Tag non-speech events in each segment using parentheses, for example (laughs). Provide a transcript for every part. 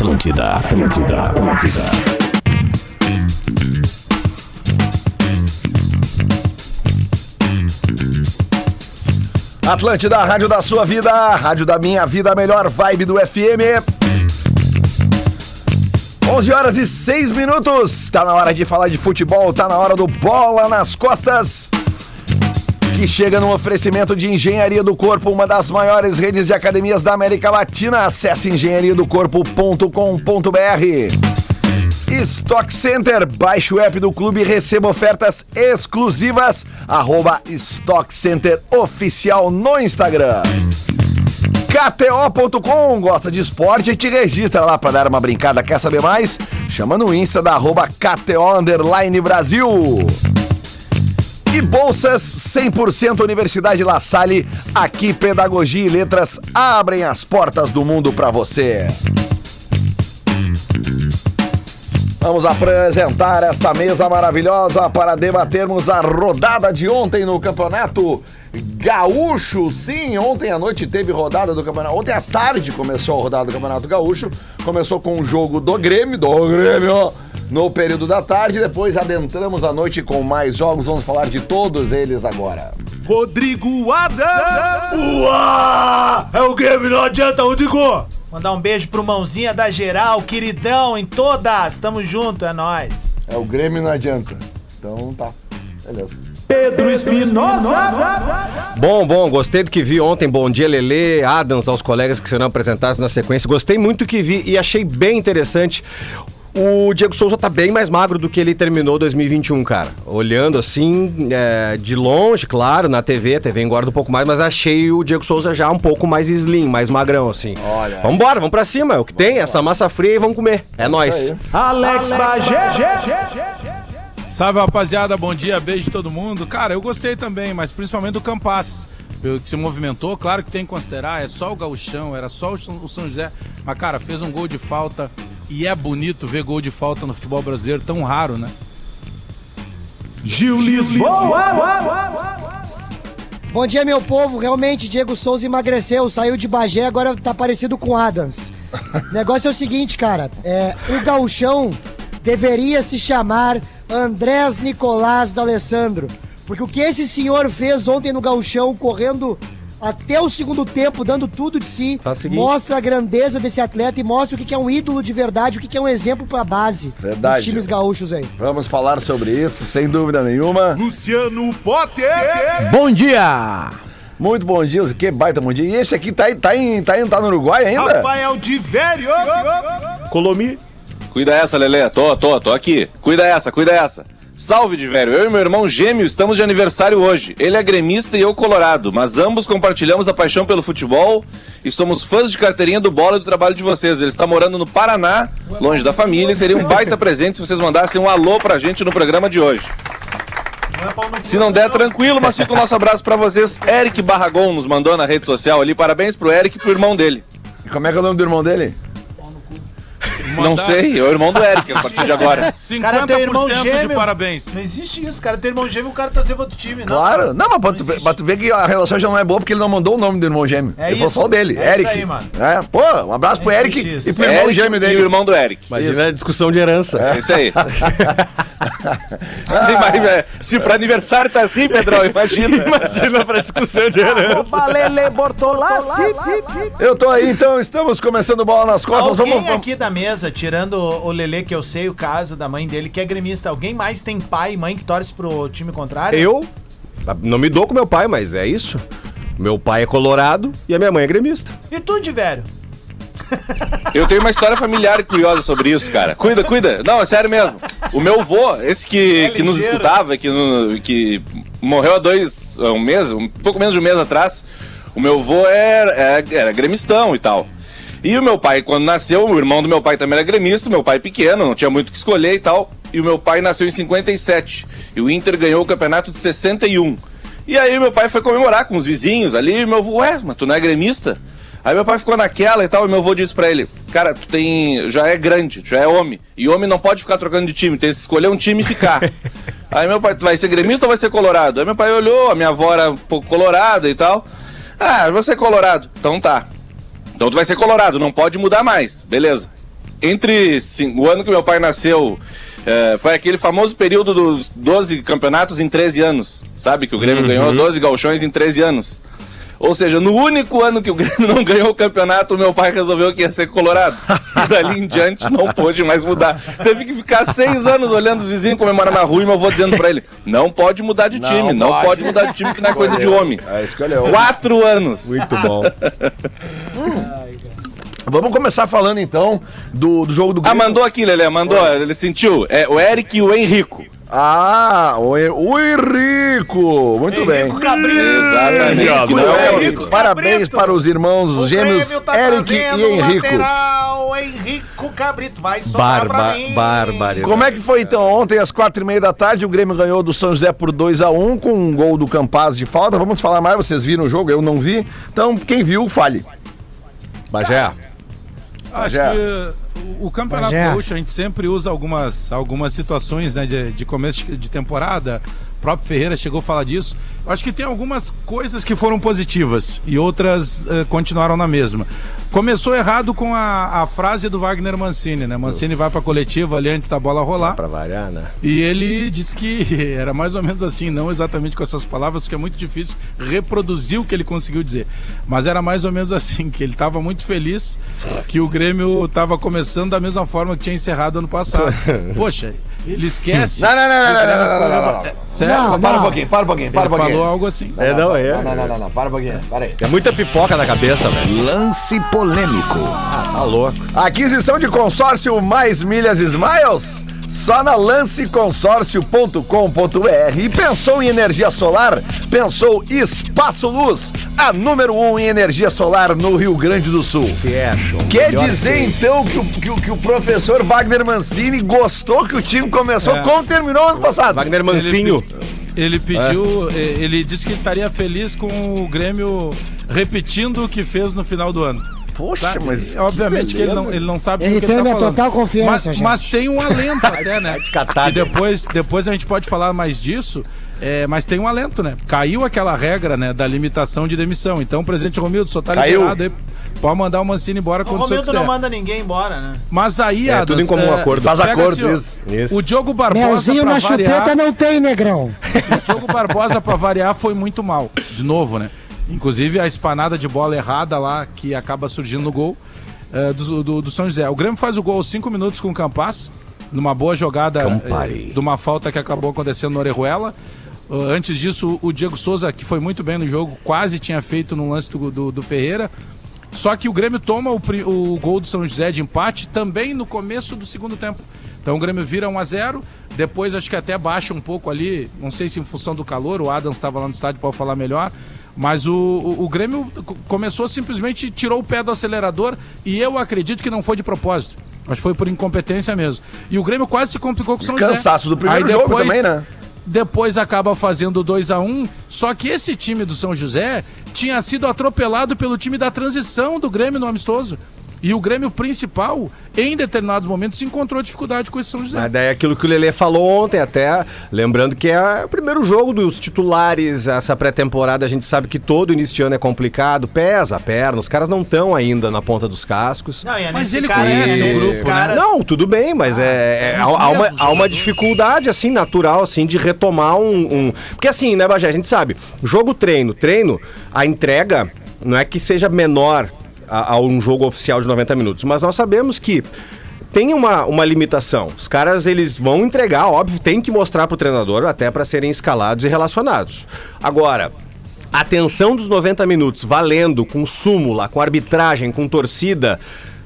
Atlântida, Atlântida, Atlântida. Atlântida, rádio da sua vida, rádio da minha vida, a melhor vibe do FM. 11 horas e 6 minutos. Tá na hora de falar de futebol, tá na hora do bola nas costas. Que chega no oferecimento de Engenharia do Corpo, uma das maiores redes de academias da América Latina. Acesse engenhariadocorpo.com.br. Stock Center, baixe o app do clube e receba ofertas exclusivas. Arroba Stock Center Oficial no Instagram. KTO.com, gosta de esporte te registra lá para dar uma brincada. Quer saber mais? Chama no Insta da arroba KTO Brasil. E bolsas 100% Universidade La Salle. Aqui Pedagogia e Letras abrem as portas do mundo para você. Vamos apresentar esta mesa maravilhosa para debatermos a rodada de ontem no Campeonato Gaúcho. Sim, ontem à noite teve rodada do Campeonato. Ontem à tarde começou a rodada do Campeonato Gaúcho. Começou com o jogo do Grêmio, do Grêmio, no período da tarde. Depois adentramos a noite com mais jogos. Vamos falar de todos eles agora. Rodrigo Adams! Uá! É o Grêmio, não adianta, Rodrigo! Mandar um beijo pro mãozinha da geral, queridão, em todas. Tamo junto, é nóis. É o Grêmio, não adianta. Então tá. Beleza. Pedro Espinosa! Bom, bom, gostei do que vi ontem. Bom dia, Lele, Adams, aos colegas que serão apresentados na sequência. Gostei muito do que vi e achei bem interessante. O Diego Souza tá bem mais magro do que ele terminou 2021, cara. Olhando assim, é, de longe, claro, na TV, a TV engorda um pouco mais, mas achei o Diego Souza já um pouco mais slim, mais magrão, assim. Olha. Vambora, vamos pra cima, é o que tem, essa massa fria e vamos comer. É nóis. aí. Alex Bagé! Salve rapaziada, bom dia, beijo todo mundo. Cara, eu gostei também, mas principalmente do Campas. Que se movimentou, claro que tem que considerar, é só o gauchão, era só o São José. Mas, cara, fez um gol de falta e é bonito ver gol de falta no futebol brasileiro, tão raro, né? Gil Lisboa! Bom dia, meu povo. Realmente, Diego Souza emagreceu, saiu de Bagé, agora tá parecido com Adams. O (laughs) negócio é o seguinte, cara. É, o gauchão deveria se chamar Andrés Nicolás D'Alessandro. Porque o que esse senhor fez ontem no gauchão, correndo até o segundo tempo, dando tudo de si, mostra a grandeza desse atleta e mostra o que é um ídolo de verdade, o que é um exemplo pra base Verdade. dos times gaúchos aí. Vamos falar sobre isso, sem dúvida nenhuma. Luciano Potter! Bom dia! Muito bom dia, que baita bom dia. E esse aqui tá, tá, em, tá, em, tá no Uruguai ainda? Rafael de Velho! Colomi. Cuida essa, Lelê. Tô, tô, tô aqui. Cuida essa, cuida essa. Salve de velho. Eu e meu irmão gêmeo estamos de aniversário hoje. Ele é gremista e eu colorado, mas ambos compartilhamos a paixão pelo futebol e somos fãs de carteirinha do bola e do trabalho de vocês. Ele está morando no Paraná, longe da família, e seria um baita (laughs) presente se vocês mandassem um alô pra gente no programa de hoje. Se não der, tranquilo, mas fica o nosso abraço pra vocês. Eric Barragon nos mandou na rede social ali. Parabéns pro Eric e pro irmão dele. E como é que é o nome do irmão dele? Não sei, é o irmão do Eric a partir de agora. (laughs) 50% Cara, tem irmão de gêmeo. parabéns. Não existe isso, cara. Tem irmão gêmeo, o cara torcer pro outro time, não. Claro. Não, mas pra tu, existe. pra tu ver que a relação já não é boa porque ele não mandou o nome do irmão gêmeo. É ele falou isso. só o dele, É Eric. isso aí, mano. É, pô, um abraço pro É Eric isso. e pro irmão Eric gêmeo e dele. o irmão do Eric. Imagina a discussão de herança. É isso aí. (laughs) Imagina, Se pra aniversário tá assim, Pedrão, imagina. Imagina pra discussão de herança. Valele Bortolassi. Eu tô aí, então estamos começando bola nas costas. Alguém vamos. aqui da mesa, tirando o Lelê, que eu sei o caso da mãe dele, que é gremista, alguém mais tem pai e mãe que torce pro time contrário? Eu não me dou com meu pai, mas é isso. Meu pai é colorado e a minha mãe é gremista. E tu, de velho? Eu tenho uma história familiar curiosa sobre isso, cara. Cuida, cuida. Não, é sério mesmo. O meu avô, esse que, que nos escutava, que, no- que morreu há dois, um mês, um pouco menos de um mês atrás, o meu avô era, era, era gremistão e tal. E o meu pai, quando nasceu, o irmão do meu pai também era gremista, meu pai pequeno, não tinha muito o que escolher e tal. E o meu pai nasceu em 57. E o Inter ganhou o campeonato de 61. E aí meu pai foi comemorar com os vizinhos ali, e meu avô, ué, mas tu não é gremista? Aí meu pai ficou naquela e tal, e meu avô disse pra ele, cara, tu tem. já é grande, tu já é homem. E homem não pode ficar trocando de time, tem que escolher um time e ficar. (laughs) Aí meu pai, tu vai ser gremista ou vai ser colorado? Aí meu pai olhou, a minha avó era um pouco colorada e tal. Ah, eu vou ser colorado. Então tá. Então tu vai ser colorado, não pode mudar mais. Beleza. entre sim, o ano que meu pai nasceu, é, foi aquele famoso período dos 12 campeonatos em 13 anos, sabe? Que o Grêmio ganhou 12 galchões em 13 anos. Ou seja, no único ano que o Grêmio não ganhou o campeonato, o meu pai resolveu que ia ser colorado. E dali em diante não pôde mais mudar. Teve que ficar seis anos olhando os vizinhos comemorando na rua e meu avô dizendo pra ele: não pode mudar de time, não, pode. pode. mudar de time que não é coisa de homem. É, escolheu. Quatro anos. Muito bom. (laughs) Vamos começar falando então do, do jogo do Ah, mandou aqui, Lelê, mandou. Ele sentiu. É o Eric e o Henrico. Ah, o, o Henrico. Muito bem. Cabrito. Exatamente. não é o Henrico. Parabéns Cabrito. para os irmãos O gêmeos Grêmio tá Eric trazendo e o Henrico. lateral Henrico Cabrito. Vai sobrar pra Barba, mim. barbaridade. Como é que foi então? Ontem, às quatro e meia da tarde, o Grêmio ganhou do São José por 2 a 1 com um gol do Campaz de falta. Vamos falar mais, vocês viram o jogo, eu não vi. Então, quem viu, fale. Bagé. Acho Bagé. que uh, o, Campeonato. Gaúcho a gente sempre usa algumas, algumas situações né, de, de começo de temporada. O próprio Ferreira chegou a falar disso. Eu Acho que tem algumas coisas que foram positivas e outras eh, continuaram na mesma. Começou errado com a, a frase do Wagner Mancini, né? Mancini vai pra coletiva ali antes da bola rolar. Pra variar, né? E ele disse que (laughs) era mais ou menos assim, não exatamente com essas palavras, porque é muito difícil reproduzir o que ele conseguiu dizer. Mas era mais ou menos (laughs) assim, que ele estava muito feliz que o Grêmio estava começando da mesma forma que tinha encerrado ano passado. (laughs) Poxa, ele esquece. Não, não, não, não, não, não, não, não, Sério? Para um pouquinho, para um pouquinho, para um Ele falou pouquinho. algo assim. É, não, é. Não, não, não, não, não, para um pouquinho, para aí. É muita pipoca na cabeça, velho. Lance polêmico. Tá louco. Aquisição de consórcio mais milhas Smiles? Só na lanceconsórcio.com.br. E pensou em energia solar? Pensou Espaço Luz, a número um em energia solar no Rio Grande do Sul. Fashion. Quer melhor dizer que- então que o, que, o- que o professor Wagner Mancini gostou que o time começou É. como terminou ano passado? Wagner Mancinho. Ele pediu, eh, ele disse que estaria feliz com o Grêmio repetindo o que fez no final do ano. Poxa, Tá? mas. Obviamente que ele não, ele não sabe Ele do que tem ele tá minha falando. total confiança, mas, gente. mas tem um alento até, né? E depois, depois a gente pode falar mais disso. é, mas tem um alento, né? Caiu aquela regra, né, da limitação de demissão. Então, o presidente Romildo só tá Caiu. liberado aí. Pode mandar o Mancini embora O quando você Romildo quiser. não manda ninguém embora, né? Mas aí, É, Adams, tudo em comum acordo. Faz pega acordo, assim, isso. Isso. O Diogo Barbosa, Melzinho na variar, chupeta não tem, negrão. (laughs) o Diogo Barbosa, pra variar, foi muito mal. De novo, né? Inclusive a espanada de bola errada lá, que acaba surgindo no gol eh, do, do, do São José. O Grêmio faz o gol aos 5 minutos com o Campas, numa boa jogada eh, de uma falta que acabou acontecendo no Orejuela. Uh, antes disso, o Diego Souza, que foi muito bem no jogo, quase tinha feito no lance do, do, do Ferreira. Só que o Grêmio toma o, o gol do São José de empate também no começo do segundo tempo. Então o Grêmio vira 1 a 0 depois acho que até baixa um pouco ali, não sei se em função do calor, o Adams estava lá no estádio para falar melhor, mas o, o, o Grêmio co- começou simplesmente, tirou o pé do acelerador e eu acredito que não foi de propósito. Acho que foi por incompetência mesmo. E o Grêmio quase se complicou com o São José. Cansaço do primeiro Aí jogo depois- também, né? depois acaba fazendo 2 a 1 um, só que esse time do São José tinha sido atropelado pelo time da transição do Grêmio no amistoso. E o Grêmio principal, em determinados momentos, encontrou dificuldade com esse São José. Mas daí é aquilo que o Lelê falou ontem, até lembrando que é o primeiro jogo dos titulares, essa pré-temporada, a gente sabe que todo início de ano é complicado, pesa a perna, os caras não estão ainda na ponta dos cascos. Não, é Mas ele cara, conhece é o grupo, né? caras- Não, tudo bem, mas é, é- há, há uma, há uma dificuldade, assim, natural, assim, de retomar um, um- Porque assim, né, Bagé, a gente sabe, jogo treino, treino, a entrega não é que seja menor a, a um jogo oficial de 90 minutos, mas nós sabemos que tem uma, uma limitação. Os caras, eles vão entregar, óbvio, tem que mostrar pro treinador até para serem escalados e relacionados. Agora, a tensão dos 90 minutos, valendo, com súmula, com arbitragem, com torcida,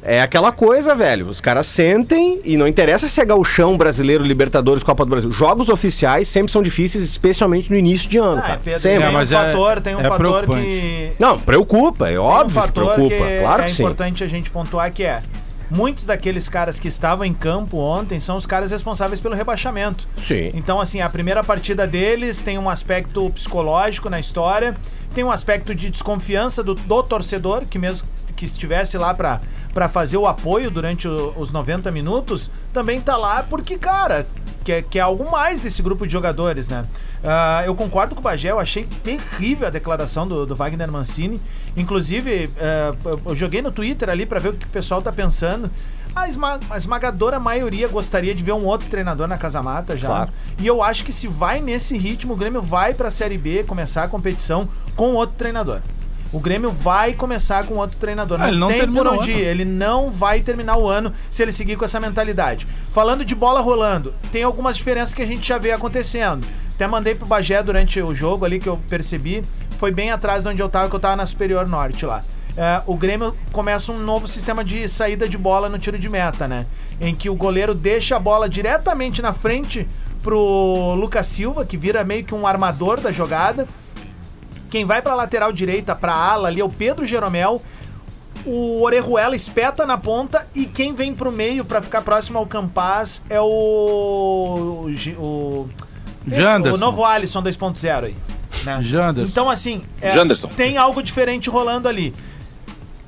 é aquela coisa, velho. Os caras sentem e não interessa se é gauchão, brasileiro, Libertadores, Copa do Brasil. Jogos oficiais sempre são difíceis, especialmente no início de ano, Ah, cara. Pedro, sempre. tem É, um mas é- fator, tem um é fator que Não, preocupa, é tem um óbvio que fator preocupa. que claro é que sim. importante a gente pontuar que é muitos daqueles caras que estavam em campo ontem são os caras responsáveis pelo rebaixamento. Sim. Então, assim, a primeira partida deles tem um aspecto psicológico na história, tem um aspecto de desconfiança do, do torcedor, que mesmo que estivesse lá pra, pra fazer o apoio durante o- os 90 minutos, também tá lá porque, cara, quer, quer algo mais desse grupo de jogadores, né? Ah, eu concordo com o Bagé, eu achei terrível a declaração do, do Wagner Mancini. Inclusive, ah, eu- joguei no Twitter ali pra ver o que o pessoal tá pensando. A, esma- a esmagadora maioria gostaria de ver um outro treinador na Casa Mata já. Claro. E eu acho que se vai nesse ritmo, o Grêmio vai pra Série B começar a competição com outro treinador. O Grêmio vai começar com outro treinador. Ah, ele não tem por onde ir. Ele não vai terminar o ano se ele seguir com essa mentalidade. Falando de bola rolando, tem algumas diferenças que a gente já vê acontecendo. Até mandei pro Bagé durante o jogo ali que eu percebi. Foi bem atrás de onde eu tava, que eu tava na Superior Norte lá. É, o Grêmio começa um novo sistema de saída de bola no tiro de meta, né? Em que o goleiro deixa a bola diretamente na frente pro Lucas Silva, que vira meio que um armador da jogada. Quem vai pra lateral direita, pra ala ali é o Pedro Jeromel. O Orejuela espeta na ponta e quem vem pro meio pra ficar próximo ao Campaz é o. o, o, Janderson. o novo Alisson 2.0 aí. Né? Janderson. Então, assim, é, Janderson. tem algo diferente rolando ali.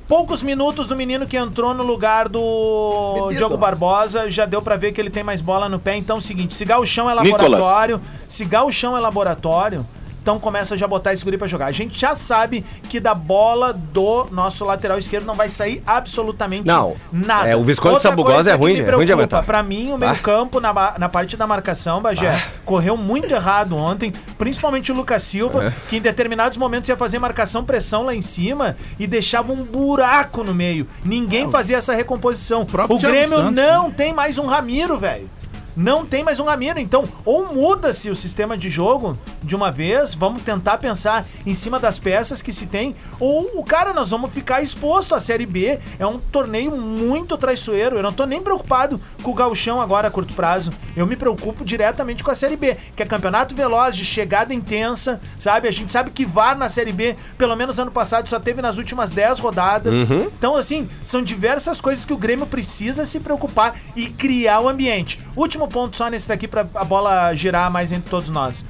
Poucos minutos do menino que entrou no lugar do Benedito. Diogo Barbosa, já deu pra ver que ele tem mais bola no pé. Então é o seguinte, se é Nicolas. laboratório, se Gauchão é laboratório, então começa já a botar esse guri pra jogar. A gente já sabe que da bola do nosso lateral esquerdo não vai sair absolutamente Não. nada. É, o Visconde Sabugosa é ruim é ruim de preocupa, aguentar. Pra mim, o meio Ah. campo na, na parte da marcação, Bagé, correu muito errado ontem, principalmente o Lucas Silva, É. que em determinados momentos ia fazer marcação pressão lá em cima e deixava um buraco no meio. Ninguém fazia essa recomposição. O Thiago Grêmio Santos, não tem mais um Ramiro, velho. Não tem mais um Ramiro, então ou muda-se o sistema de jogo de uma vez, vamos tentar pensar em cima das peças que se tem, ou o cara, nós vamos ficar exposto à Série B, é um torneio muito traiçoeiro, eu não tô nem preocupado com o gauchão agora a curto prazo, eu me preocupo diretamente com a Série B, que é campeonato veloz, de chegada intensa, sabe, a gente sabe que VAR na Série B, pelo menos ano passado só teve nas últimas 10 rodadas, então assim, são diversas coisas que o Grêmio precisa se preocupar e criar o ambiente. Último ponto só nesse daqui pra a bola girar mais entre todos nós.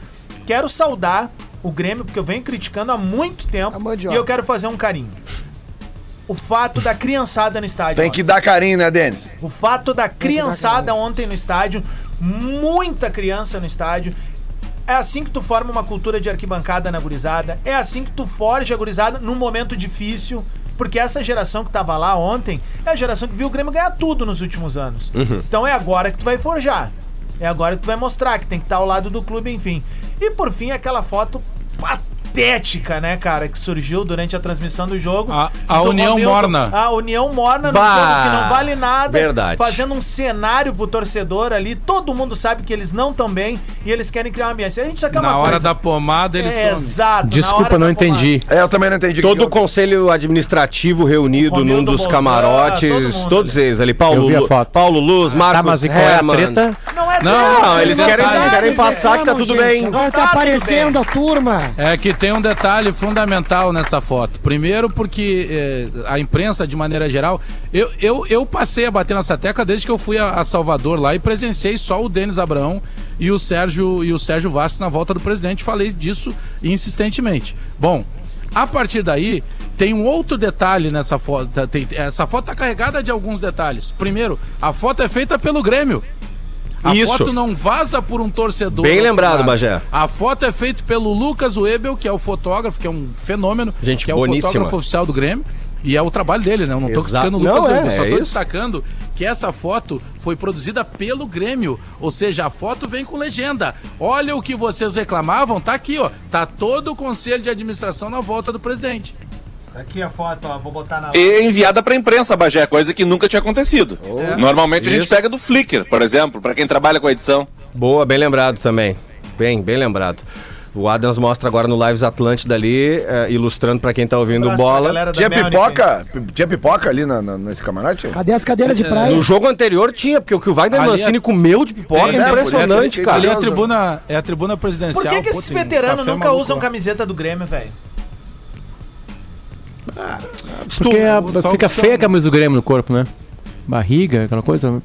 Quero saudar o Grêmio, porque eu venho criticando há muito tempo e eu quero fazer um carinho. O fato da criançada no estádio. Tem que dar carinho, né, Denis? O fato da criançada ontem no estádio, muita criança no estádio. É assim que tu forma uma cultura de arquibancada na gurizada. É assim que tu forja a gurizada num momento difícil. Porque essa geração que tava lá ontem é a geração que viu o Grêmio ganhar tudo nos últimos anos. Então é agora que tu vai forjar. É agora que tu vai mostrar que tem que estar ao lado do clube, enfim. E por fim, aquela foto patética, né, cara, que surgiu durante a transmissão do jogo. A- a Do União Romildo- Morna. A União Morna no Bah, jogo que não vale nada. verdade. Fazendo um cenário pro torcedor ali. Todo mundo sabe que eles não estão bem e eles querem criar uma ambiência. A gente só quer Na uma hora coisa. da pomada ele é. Exato. na Desculpa, hora não entendi. É, eu também não entendi. Todo o conselho administrativo reunido num dos camarotes, todo mundo todos eles ali. Paulo, Eu vi a Lu- foto. Paulo Luz, Marcos Tá, mas e qual é a treta? Não é Não, Não, eles querem, querem passar que tá tudo gente, bem. Agora tá Tá aparecendo a turma. É que tem um detalhe fundamental nessa foto. Primeiro, porque eh, a imprensa, de maneira geral, eu, eu, eu passei a bater nessa tecla desde que eu fui a, a Salvador lá e presenciei só o Denis Abraão e o Sérgio e o Sérgio Vasques na volta do presidente. Falei disso insistentemente. Bom, a partir daí tem um outro detalhe nessa foto. Tá- tem- essa foto tá carregada de alguns detalhes. Primeiro, a foto é feita pelo Grêmio. A Isso. foto não vaza por um torcedor. Bem lembrado. Bagé. A foto é feita pelo Lucas Webel, que é o fotógrafo, que é um fenômeno. Gente que é boníssima. o fotógrafo oficial do Grêmio. E é o trabalho dele, né? Eu não tô Exato. criticando o Não, Lucas é, Webel, só é tô isso. destacando que essa foto foi produzida pelo Grêmio. Ou seja, a foto vem com legenda. Olha o que vocês reclamavam, tá aqui, ó. Tá todo o conselho de administração na volta do presidente. Aqui a foto, ó. Vou botar na. E enviada pra imprensa, Bagé, coisa que nunca tinha acontecido. Normalmente a gente Isso. pega do Flickr, por exemplo, pra quem trabalha com a edição. Boa, bem lembrado também. Bem, bem lembrado. O Adams mostra agora no Lives Atlântida ali, eh, ilustrando pra quem tá ouvindo bola. Tinha pipoca? Tinha pipoca ali na, na- nesse camarote? Cadê as cadeiras de praia? No jogo anterior tinha, porque o que o Wagner Ali Mancini é- comeu de pipoca é né? impressionante, Por cara. Ali é a tribuna, é a tribuna presidencial. Por que, que esses veteranos nunca maluco usam camiseta do Grêmio, velho? Porque a- fica feia a camisa do Grêmio no corpo, né? Barriga, aquela coisa.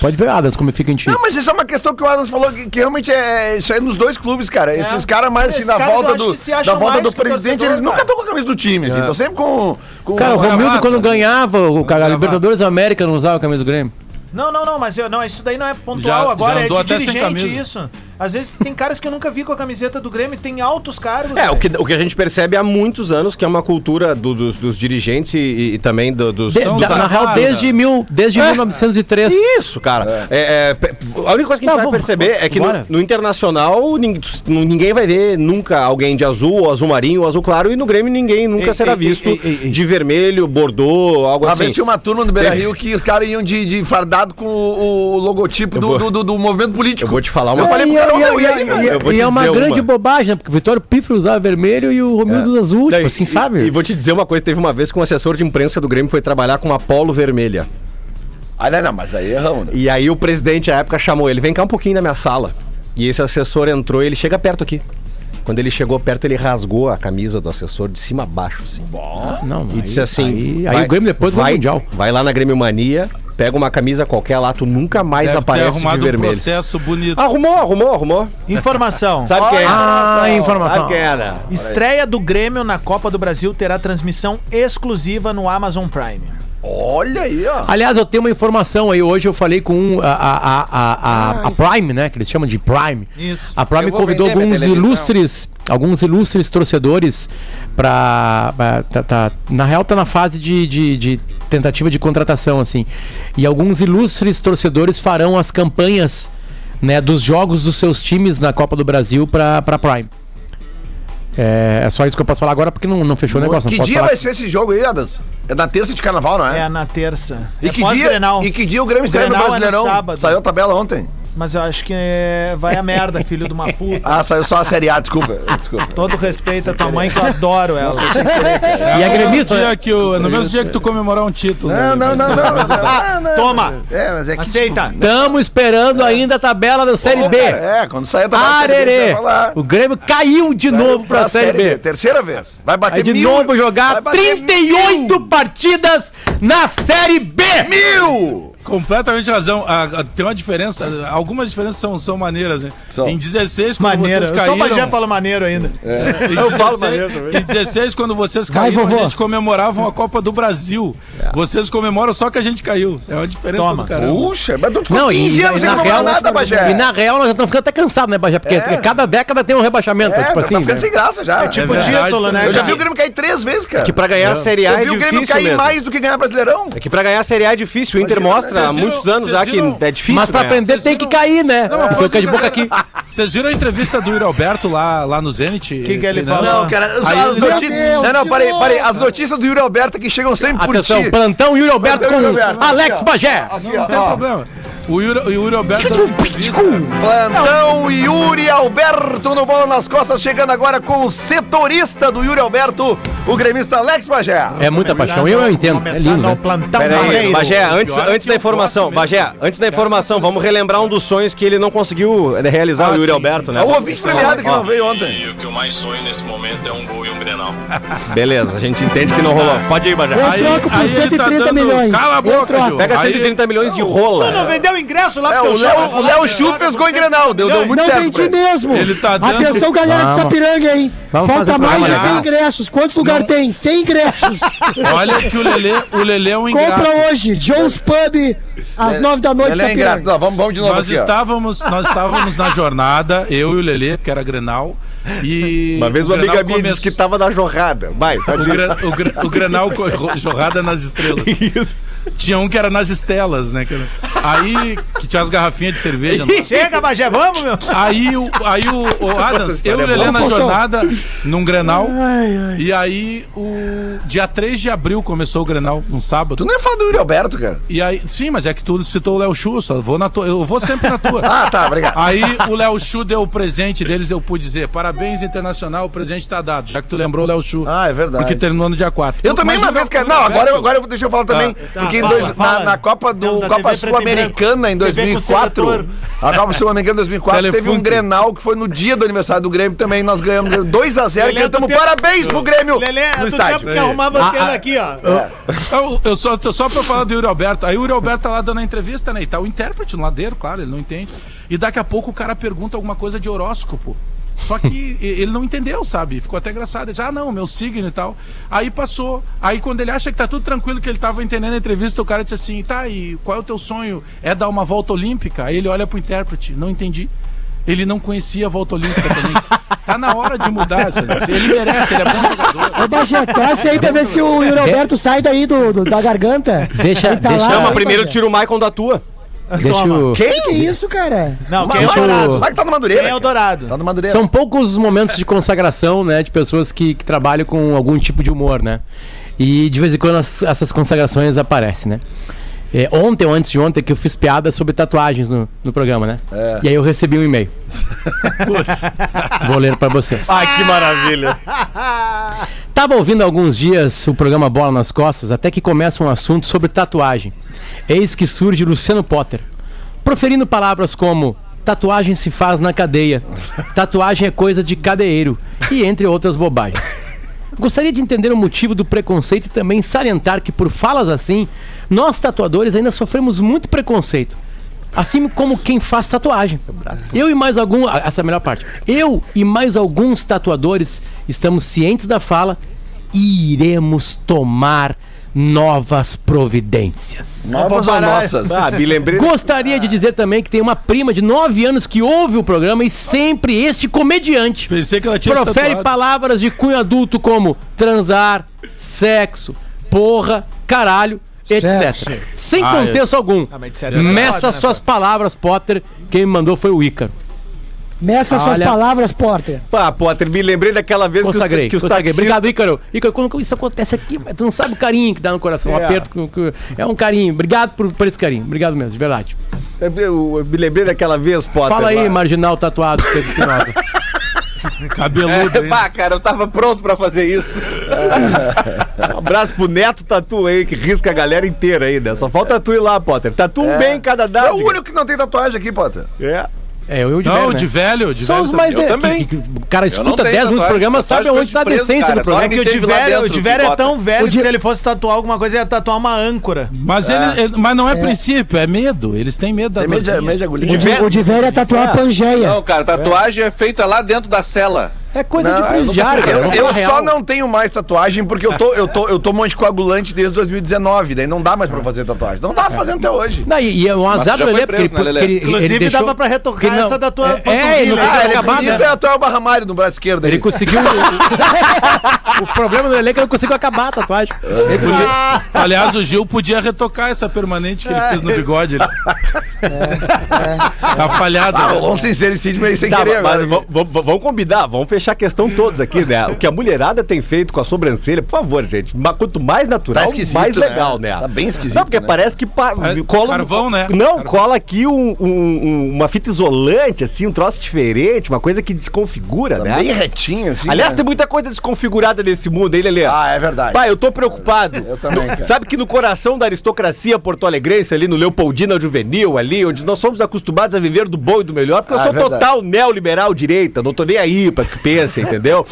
Pode ver, Adas, como fica em ti. Não, mas isso é uma questão que o Adams falou que, que realmente é isso aí nos dois clubes, cara. Esses caras mais assim, na volta do, da volta do presidente, torcedor, eles nunca cara. estão com a camisa do time, assim, estão sempre com. com Cara, o Romildo, quando né? ganhava o cara, a. Libertadores da América, não usava a camisa do Grêmio. Não, não, não, mas eu, não, isso daí não é pontual Já- agora, já é de dirigente isso. Às vezes tem caras que eu nunca vi com a camiseta do Grêmio, tem altos cargos. É, o que, o que a gente percebe há muitos anos, que é uma cultura do- dos, dos dirigentes e, e também do- dos... De- São da- os na real, desde, mil, desde 1903. Isso, cara. É, é, pe- a única coisa que a gente Não, vai vamos- perceber é que no, no Internacional nin- ninguém vai ver nunca alguém de azul, ou azul marinho, ou azul claro, e no Grêmio ninguém nunca Ei, será ei, visto ei, de vermelho, bordô, algo assim. tinha uma turma no Beira Rio que os caras iam de, de fardado com o, o logotipo do, vou- do, do- do movimento político. Eu vou te falar uma Eu falei pro E- aí, velho? vou e te é uma grande uma. bobagem, né? Porque o Vitório Pifre usava vermelho e o Romildo azul, Não, tipo assim, sabe? E, vou te dizer uma coisa, teve uma vez que um assessor de imprensa do Grêmio foi trabalhar com uma polo vermelha. Ah, não, não, mas aí erramos, né? E aí o presidente à época chamou ele, vem cá um pouquinho na minha sala. E esse assessor entrou e ele chega perto aqui. Quando ele chegou perto, ele rasgou a camisa do assessor de cima a baixo, assim. Não, E aí- disse assim: Aí, aí vai- o Grêmio depois vai vai, Mundial. vai lá na Grêmio Mania, pega uma camisa qualquer lá, tu nunca mais Deve ter aparece de arrumado um vermelho. processo bonito. Arrumou, arrumou, arrumou. Informação. (laughs) Sabe quem é? Ah, informação. Sabe quem era? Estreia do Grêmio na Copa do Brasil terá transmissão exclusiva no Amazon Prime. Olha aí, ó. Aliás, eu tenho uma informação aí. Hoje eu falei com um, a, a, a, a, Prime, né? Que eles chamam de Prime. Isso. A Prime convidou alguns ilustres, alguns ilustres torcedores pra. pra- tá- tá- na real, tá na fase de, de, de tentativa de contratação, assim. E alguns ilustres torcedores farão as campanhas né, dos jogos dos seus times na Copa do Brasil pra, pra Prime. É, é só isso que eu posso falar agora porque não, não fechou o negócio. que dia falar. vai ser esse jogo aí, Adas? É na terça de carnaval, não é? É na terça. E, é que dia, e que dia o Grêmio estreia no Grenal é no Brasileirão? sábado. Saiu a tabela ontem. Mas eu acho que é- vai a merda, filho de uma (laughs) puta. Ah, saiu só a Série A, desculpa. desculpa. Todo respeito à tua mãe, que eu adoro ela. (laughs) E a no, gremista, né? que o- no mesmo dia que tu comemorar um título. Não, né? não, não, não. mas- ah, não, Toma. É, mas é que. Aceita. Estamos esperando ainda a tabela da Série B. cara, É, quando sair a tabela. da Série B, Arerê! O Grêmio caiu de novo pra, Série B. Terceira vez. Vai bater Aí de mil. novo jogar vai bater 38 partidas na Série B. Mil! Completamente razão. A- a- tem uma diferença, algumas diferenças são, são maneiras, né? São. Em 16, quando Maneiro. vocês Eu sou o caíram... Fala maneiro ainda. Em (laughs) Eu falo 16 maneiro também. Em 16, quando vocês Vai, caíram, vovô. a gente comemoravam a Copa do Brasil. Vocês comemoram só que a gente caiu. É uma diferença Toma. do caramba. Puxa, mas tu ficou Não, 15 e, anos e sem na comemorar real, nada, Bagé. e na real nós já estamos ficando até cansados, né, Bagé? Porque É. cada década tem um rebaixamento, É, tipo assim. tá ficando né? sem graça já. É tipo É título, né? também. Eu já vi o Grêmio cair três vezes, cara. Que pra ganhar a Série A Eu é vi o Grêmio difícil cair mesmo. mais do que ganhar Brasileirão. É que pra ganhar a Série A é difícil. O Inter Imagina, há viram- muitos anos já que viram- é difícil. Mas pra ganhar. aprender tem que cair, né? Toca de boca aqui. Vocês viram a entrevista do Yuri Alberto lá, lá no Zenit? Que que ele falou? Não, cara, as, Aí as notícias. Deus, não, não, parei, parei. As notícias do Yuri Alberto que chegam sempre por Atenção, ti. plantão Yuri Alberto Plantão com Yuri Alberto. Alex Aqui, ó. Bagé. Não tem ó. problema. O Yuri, o Yuri Alberto. entrevista- Plantão Yuri Alberto no Bola nas Costas, chegando agora com o setorista do Yuri Alberto, o gremista Alex Bagé. É muita paixão, eu, eu entendo. É lindo, né? plantão Pera aí, Barreiro. Bagé, antes, Pior antes da informação. Bagé, antes da informação, vamos relembrar um dos sonhos que ele não conseguiu eh, realizar, Ah, o Yuri sim, Alberto, sim. né? É o ouvinte premiado que não veio ontem. E o que eu mais sonho nesse momento é um gol e um Grenal. (laughs) Beleza, a gente entende que não rolou. Pode ir, Bagé. Eu troco por aí ele tá 130 dando- milhões. Cala a Eu boca. Pega Aí- 130 milhões de rola. Tu não vendeu ingresso lá É, pro o teu show? o Léo Chu fez gol em Grenal, deu, deu muito Não certo. vendi pra ele. mesmo. Ele tá dando- Atenção, galera de. Sapiranga, hein? Vamos Falta mais de programa. 100 ingressos. Quantos lugar tem? 100 ingressos. (laughs) Olha que o Lelê, o Lelê é um ingrato. Compra hoje. Jones Pub, às 9 da noite, Ele é ingrato. Não, vamos, vamos de novo Nós aqui, ó. estávamos, nós estávamos na jornada, eu e o Lelê, que era Grenal. E Uma vez o uma amiga minha disse que tava na jorrada. Vai, O, pode ir. gra, o, gra, o Grenal jorrada nas estrelas. (laughs) Tinha um que era nas estelas, né? que era- Aí, que tinha as garrafinhas de cerveja. lá. Chega, Bagé, vamos, meu. Aí, o, aí o, o Adams, eu e o Lelê na Faustão. jornada, num Grenal. E aí, o dia 3 de abril começou o Grenal, um sábado. Tu não ia falar do Yuri Alberto, cara. E aí, sim, mas é que tu citou o Léo Chu, só vou na tua, eu vou sempre na tua. (laughs) Ah, tá, obrigado. Aí o Léo Chu deu o presente deles, eu pude dizer, parabéns Internacional, o presente tá dado. Já que tu lembrou o Léo Chu. Ah, é verdade. Porque terminou no dia 4. Eu também uma vez, cara. Não, agora, eu- agora eu, deixa eu falar também. porque fala, dois- fala. na, na Copa do Copa Sul-Americana em preto e branco. TV com 2004, seletor. a Copa Sul-Americana em 2004 teve um. Grenal que foi no dia do aniversário do Grêmio também. Nós ganhamos 2x0 e Lelê, tu cantamos parabéns pro Grêmio Lelê, é no do estádio. tempo que arrumava a cena aqui, ó. Eu, eu só, tô só pra falar do Yuri Alberto. Aí o Yuri Alberto tá lá dando a entrevista, né? E tá o intérprete no ladeiro, claro, ele não entende. E daqui a pouco o cara pergunta alguma coisa de horóscopo. Só que ele não entendeu, sabe? Ficou até engraçado. Ele disse, ah, não, meu signo e tal. Aí passou. Aí quando ele acha que tá tudo tranquilo, que ele tava entendendo a entrevista, o cara disse assim, tá, e qual é o teu sonho? É dar uma volta olímpica? Aí ele olha pro intérprete, não entendi. ele não conhecia a volta olímpica também. (laughs) Tá na hora de mudar. Ele merece, ele é bom jogador. Ô, Bagé, torce aí pra ver se o Yuri Alberto sai daí do, do- da garganta. Deixa- Ele tá deixa- lá, Chama aí, primeiro, tira o Maicon da tua. Deixa eu... Que que é isso, cara? Não, Mas quem é o Dourado? Vai que tá no Madureira. Quem é o. Dourado? Tá no Madureira. São poucos os momentos de consagração, né? De pessoas que, que trabalham com algum tipo de humor, né? E de vez em quando as- essas consagrações aparecem, né? É, ontem ou antes de ontem que eu fiz piada sobre tatuagens no, no programa, né? E aí eu recebi um e-mail. Vou ler pra vocês. Ai, que maravilha. Tava ouvindo há alguns dias o programa Bola nas Costas, até que começa um assunto sobre tatuagem. Eis que surge Luciano Potter, proferindo palavras como tatuagem se faz na cadeia, tatuagem é coisa de cadeiro, e entre outras bobagens. Gostaria de entender o motivo do preconceito e também salientar que, por falas assim, nós tatuadores ainda sofremos muito preconceito. Assim como quem faz tatuagem. Eu e mais algum. ah, Essa é a melhor parte. Eu e mais alguns tatuadores estamos cientes da fala e iremos tomar novas providências. Novas ou nossas? Ah, me lembrei. Gostaria de dizer também que tem uma prima de 9 anos que ouve o programa e sempre este comediante Pensei que ela tinha profere tatuado. palavras de cunho adulto como transar, sexo, porra, caralho, etc. Sexo. Sem Ah, contexto algum. Ah, mas etc. é Meça né, suas palavras, Potter. Quem me mandou foi o Ícaro. Meça suas Olha- palavras, Porter. Pá, Potter, me lembrei daquela vez Consagrei, que os, que os taxistas... Obrigado, Ícaro. Ícaro, quando isso acontece aqui, tu não sabe o carinho que dá no coração. Um É. aperto. que- que- É um carinho. Obrigado por, por esse carinho. Obrigado mesmo, de verdade. Eu, eu- eu me lembrei daquela vez, Potter. Fala aí, lá. marginal tatuado, Pedro Espinosa. (laughs) Cabeludo, É, pá, cara, eu tava pronto pra fazer isso. (laughs) Um abraço pro Neto Tatu aí, que risca a galera inteira aí, né? Só falta tu ir lá, Potter. Tatu um bem em cada É dado. o único que não tem tatuagem aqui, Potter. É. É, eu e o de Não, velho, né? de velho, de São velho. os mais de... Eu também. que- que- O cara não escuta tenho 10 minutos do programa, sabe onde tá a de decência cara, do programa. É que o lá Tiver, o Tiver que é tão velho O que se ele fosse tatuar alguma coisa, ia tatuar uma âncora. Mas, ele, ele- mas não é, princípio, é medo. Eles têm medo da medo de, medo de de, o de velho é tatuar a Pangeia. Não, cara, tatuagem é feita lá dentro da cela. É coisa Não, de eu presidiário, cara. Eu, eu falar só não tenho mais tatuagem porque eu, tô, eu, tô, eu tomo anticoagulante desde 2019. Daí não dá mais pra fazer tatuagem. Não tava fazendo até hoje. Não, e, e é um azar do Lelê, porque né, porque ele? Inclusive, ele deixou... dava pra retocar não- essa da tua É, é, ele não. Ah, é acabar, né? é atuar o Barramário no braço esquerdo. Ele aí. conseguiu... o problema do Lelê é que ele não conseguiu acabar a tatuagem. Podia- Aliás, o Gil podia retocar essa permanente que ele fez no bigode. Ele... Tá falhado. Ah, né? um sincericídio meio sem Tá, querer mas vamos combinar, vamos fechar a questão todos aqui, né? O que a mulherada tem feito com a sobrancelha, por favor, gente. Quanto mais natural, Tá mais né? legal, né? Tá bem esquisito, Não, porque né? parece que pa- Parece cola. carvão, né? Não, Carvão. cola aqui um- um- um- uma fita isolante, assim, um troço diferente, uma coisa que desconfigura, Tá né? bem retinho, assim. Aliás, né? tem muita coisa desconfigurada nesse mundo, hein, Lelê? Ah, é verdade. Pai, eu tô preocupado. Eu também, cara. Sabe que no coração da aristocracia porto-alegrense, ali no Leopoldina Juvenil, ali, onde nós somos acostumados a viver do bom e do melhor, porque eu Ah, sou é total neoliberal direita, não tô nem aí pra que pense, entendeu?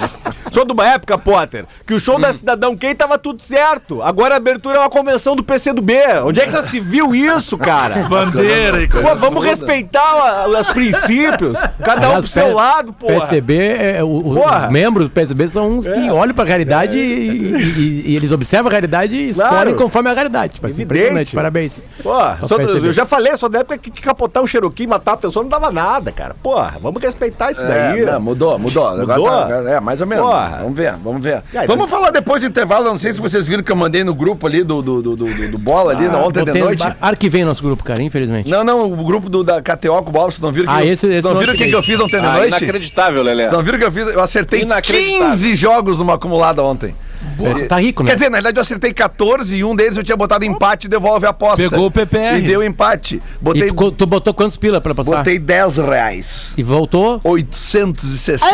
Sou de uma época, Potter, que o show Hum. da Cidadão Quem tava tudo certo. Agora a abertura é uma convenção do PCdoB. Onde é que já se viu isso, cara? (laughs) Bandeira e Pô, coisa. vamos respeitar os princípios. Cada um pro seu lado, porra. PSDB, é, o- o- Porra. os membros do PSDB são uns que olham pra realidade e, e- e- e eles observam a realidade e escolhem Claro. conforme a realidade. Tipo assim, Evidente. impressionante, parabéns. Porra, só- eu já falei, só da época que, que capotar um Cherokee e matar a pessoa não dava nada, cara. Porra, vamos respeitar isso daí. É, não, mudou, mudou. Agora Mudou? tá- é, mais ou menos. Porra. Vamos ver, vamos ver. Aí, vamos falar depois do intervalo. Eu não sei se vocês viram que eu mandei no grupo ali do, do, do, do, do Bola ali, na ontem de noite. ar- Arquivei nosso grupo, cara, infelizmente. Não, não, o grupo do, da KTO com o Bola, vocês não viram que Ah, eu, esse- vocês esse não viram o que, que eu fiz ontem de Ah, noite? inacreditável, Lelé. Vocês não viram o que eu fiz? Eu acertei Inacreditável. 15 jogos numa acumulada ontem. Pô, tá rico, né? Quer dizer, na verdade eu acertei 14 e um deles eu tinha botado empate e devolve a aposta. Pegou o PPR. E deu empate. E Botei, tu, co- tu botou quantos pila pra passar? botei 10 reais. E voltou? 860.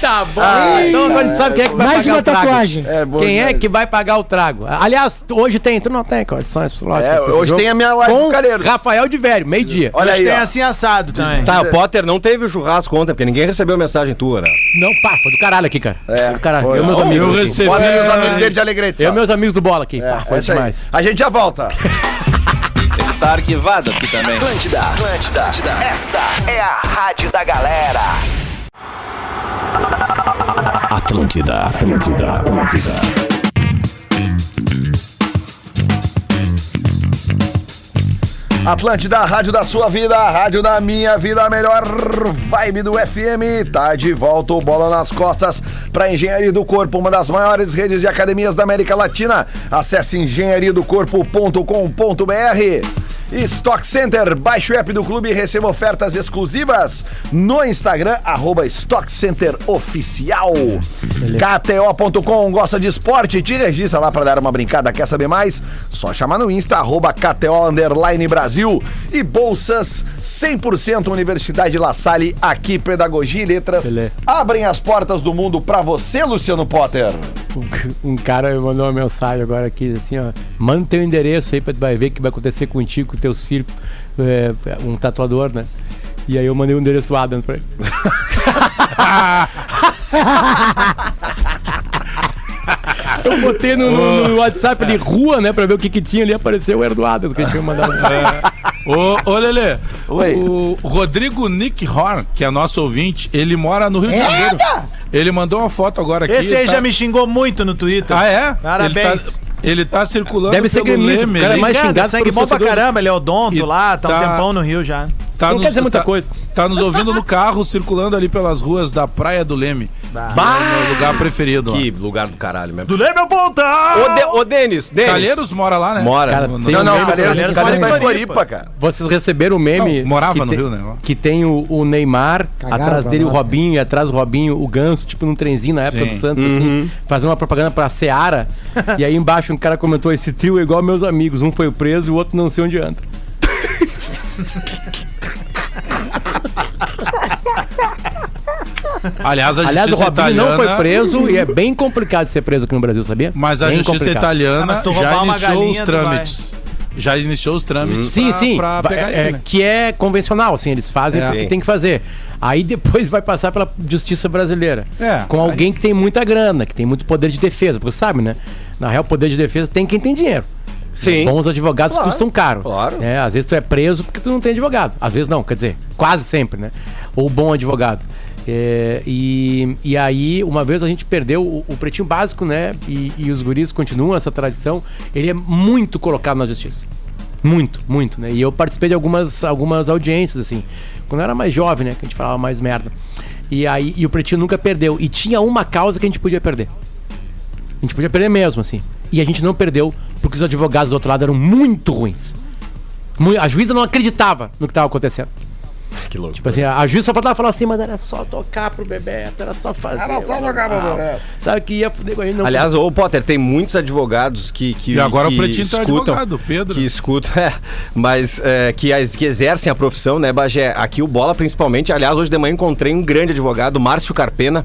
Tá bom. Ai, então agora a gente sabe quem é que vai Mais pagar uma o trago. tatuagem. É, bom Quem é demais. que vai pagar o trago? Aliás, hoje tem, tu não tem condições psicológicas. É, hoje tem a minha live Com do Calheiros. Rafael de Velho, meio-dia. Olha Hoje aí, tem ó. assim assado também. Tá, o Potter não teve o churrasco ontem, porque ninguém recebeu mensagem tua, né? Não, pá, foi do caralho aqui, cara. É, do caralho. foi. Eu e meus Ó, amigos. eu recebi- Podem É. os amigos dele de Alegrete. Eu e meus amigos do bola aqui. pá, É, foi é isso aí. demais. A gente já volta. Ele tá arquivado aqui também. Atlântida, Atlântida, essa é a rádio da galera. Atlântida, Atlântida, Atlântida. Atlântida, a rádio da sua vida, rádio da minha vida, a melhor vibe do FM. Tá de volta o Bola nas Costas para Engenharia do Corpo, uma das maiores redes de academias da América Latina. Acesse engenhariadocorpo.com.br. Stock Center, baixe o app do clube e receba ofertas exclusivas no Instagram, arroba Stock Center Oficial. KTO.com, gosta de esporte? Te registra lá para dar uma brincada. Quer saber mais? Só chamar no Insta, arroba KTO Underline Brasil. E bolsas 100% Universidade La Salle, aqui Pedagogia e Letras. Beleza. Abrem as portas do mundo para você, Luciano Potter. Um cara me mandou uma mensagem agora aqui, assim, ó. Manda teu endereço aí pra tu vai ver o que vai acontecer contigo, com teus filhos. É, um tatuador, né? E aí eu mandei o endereço Adams pra ele. Eu botei no, no- no WhatsApp ali, rua, né, pra ver o que que tinha ali, apareceu o Era do Adams, que a gente tinha mandado. Ô, ô Lelê, Oi. o Rodrigo Nick Horn, que é nosso ouvinte, ele mora no Rio de Janeiro. Ele mandou uma foto agora aqui. Esse aí tá- já me xingou muito no Twitter. Ah, é? Parabéns. Ele tá, circulando Deve ser gremista, Leme, o cara é mais Cara, xingado pelos bom pra caramba, ele é odonto E lá, tá um tá- tempão no Rio já. tá Não quer dizer muita tá- coisa. Tá nos ouvindo no carro, circulando ali pelas ruas da Praia do Leme. É meu lugar preferido. Que lugar do caralho mesmo. Do Leme Ponta! Ô, De, ô Denis, Denis. Calheiros mora lá, né? Mora. Cara, No- tem Não, não, Calheiros mora em Floripa, cara. Vocês receberam o meme. Não, morava no tem- Rio, né? Que tem o, o Neymar, Cagaram atrás dele o lá. Robinho, e atrás o Robinho, o Ganso, tipo num trenzinho na época Sim. do Santos, assim, fazendo uma propaganda pra Seara. (laughs) e aí embaixo um cara comentou: esse trio é igual meus amigos, um foi preso e o outro não sei onde anda. (laughs) Aliás, a Aliás, o Robinho italiana... não foi preso e é bem complicado ser preso aqui no Brasil, sabia? Mas a Bem justiça complicado. italiana Ah, já iniciou os trâmites. Já iniciou os trâmites Sim, pra, sim. pra pegar é, ele, né? Que é convencional, assim, eles fazem É. o que Sim. tem que fazer. Aí depois vai passar pela justiça brasileira. É. Com alguém que tem muita grana, que tem muito poder de defesa. Porque sabe, né? Na real, poder de defesa tem quem tem dinheiro. Sim. Bons advogados Claro, custam caro. claro. É, às vezes tu é preso porque tu não tem advogado. Às vezes não, quer dizer, quase sempre, né? Ou bom advogado. É, e, e aí, uma vez a gente perdeu o, o pretinho básico, né? E, e os guris continuam essa tradição. Ele é muito colocado na justiça. Muito, muito, né? E eu participei de algumas, algumas audiências, assim. Quando eu era mais jovem, né? Que a gente falava mais merda. E aí, e o pretinho nunca perdeu. E tinha uma causa que a gente podia perder. A gente podia perder mesmo, assim. E a gente não perdeu porque os advogados do outro lado eram muito ruins. A juíza não acreditava no que estava acontecendo. Que louco. Tipo assim, a juíza só faltava falar assim, mas era só tocar pro Bebeto, era só fazer. Era só tocar pro. Bebeto. Sabe que ia fuder com a gente. Não Aliás, ô Potter, tem muitos advogados que. que E agora o que Pretinho tá advogado, Pedro. Que escutam, (laughs) é, mas é, que, as- que exercem a profissão, né, Bagé? Aqui o Bola, principalmente. Aliás, hoje de manhã encontrei um grande advogado, Márcio Carpena.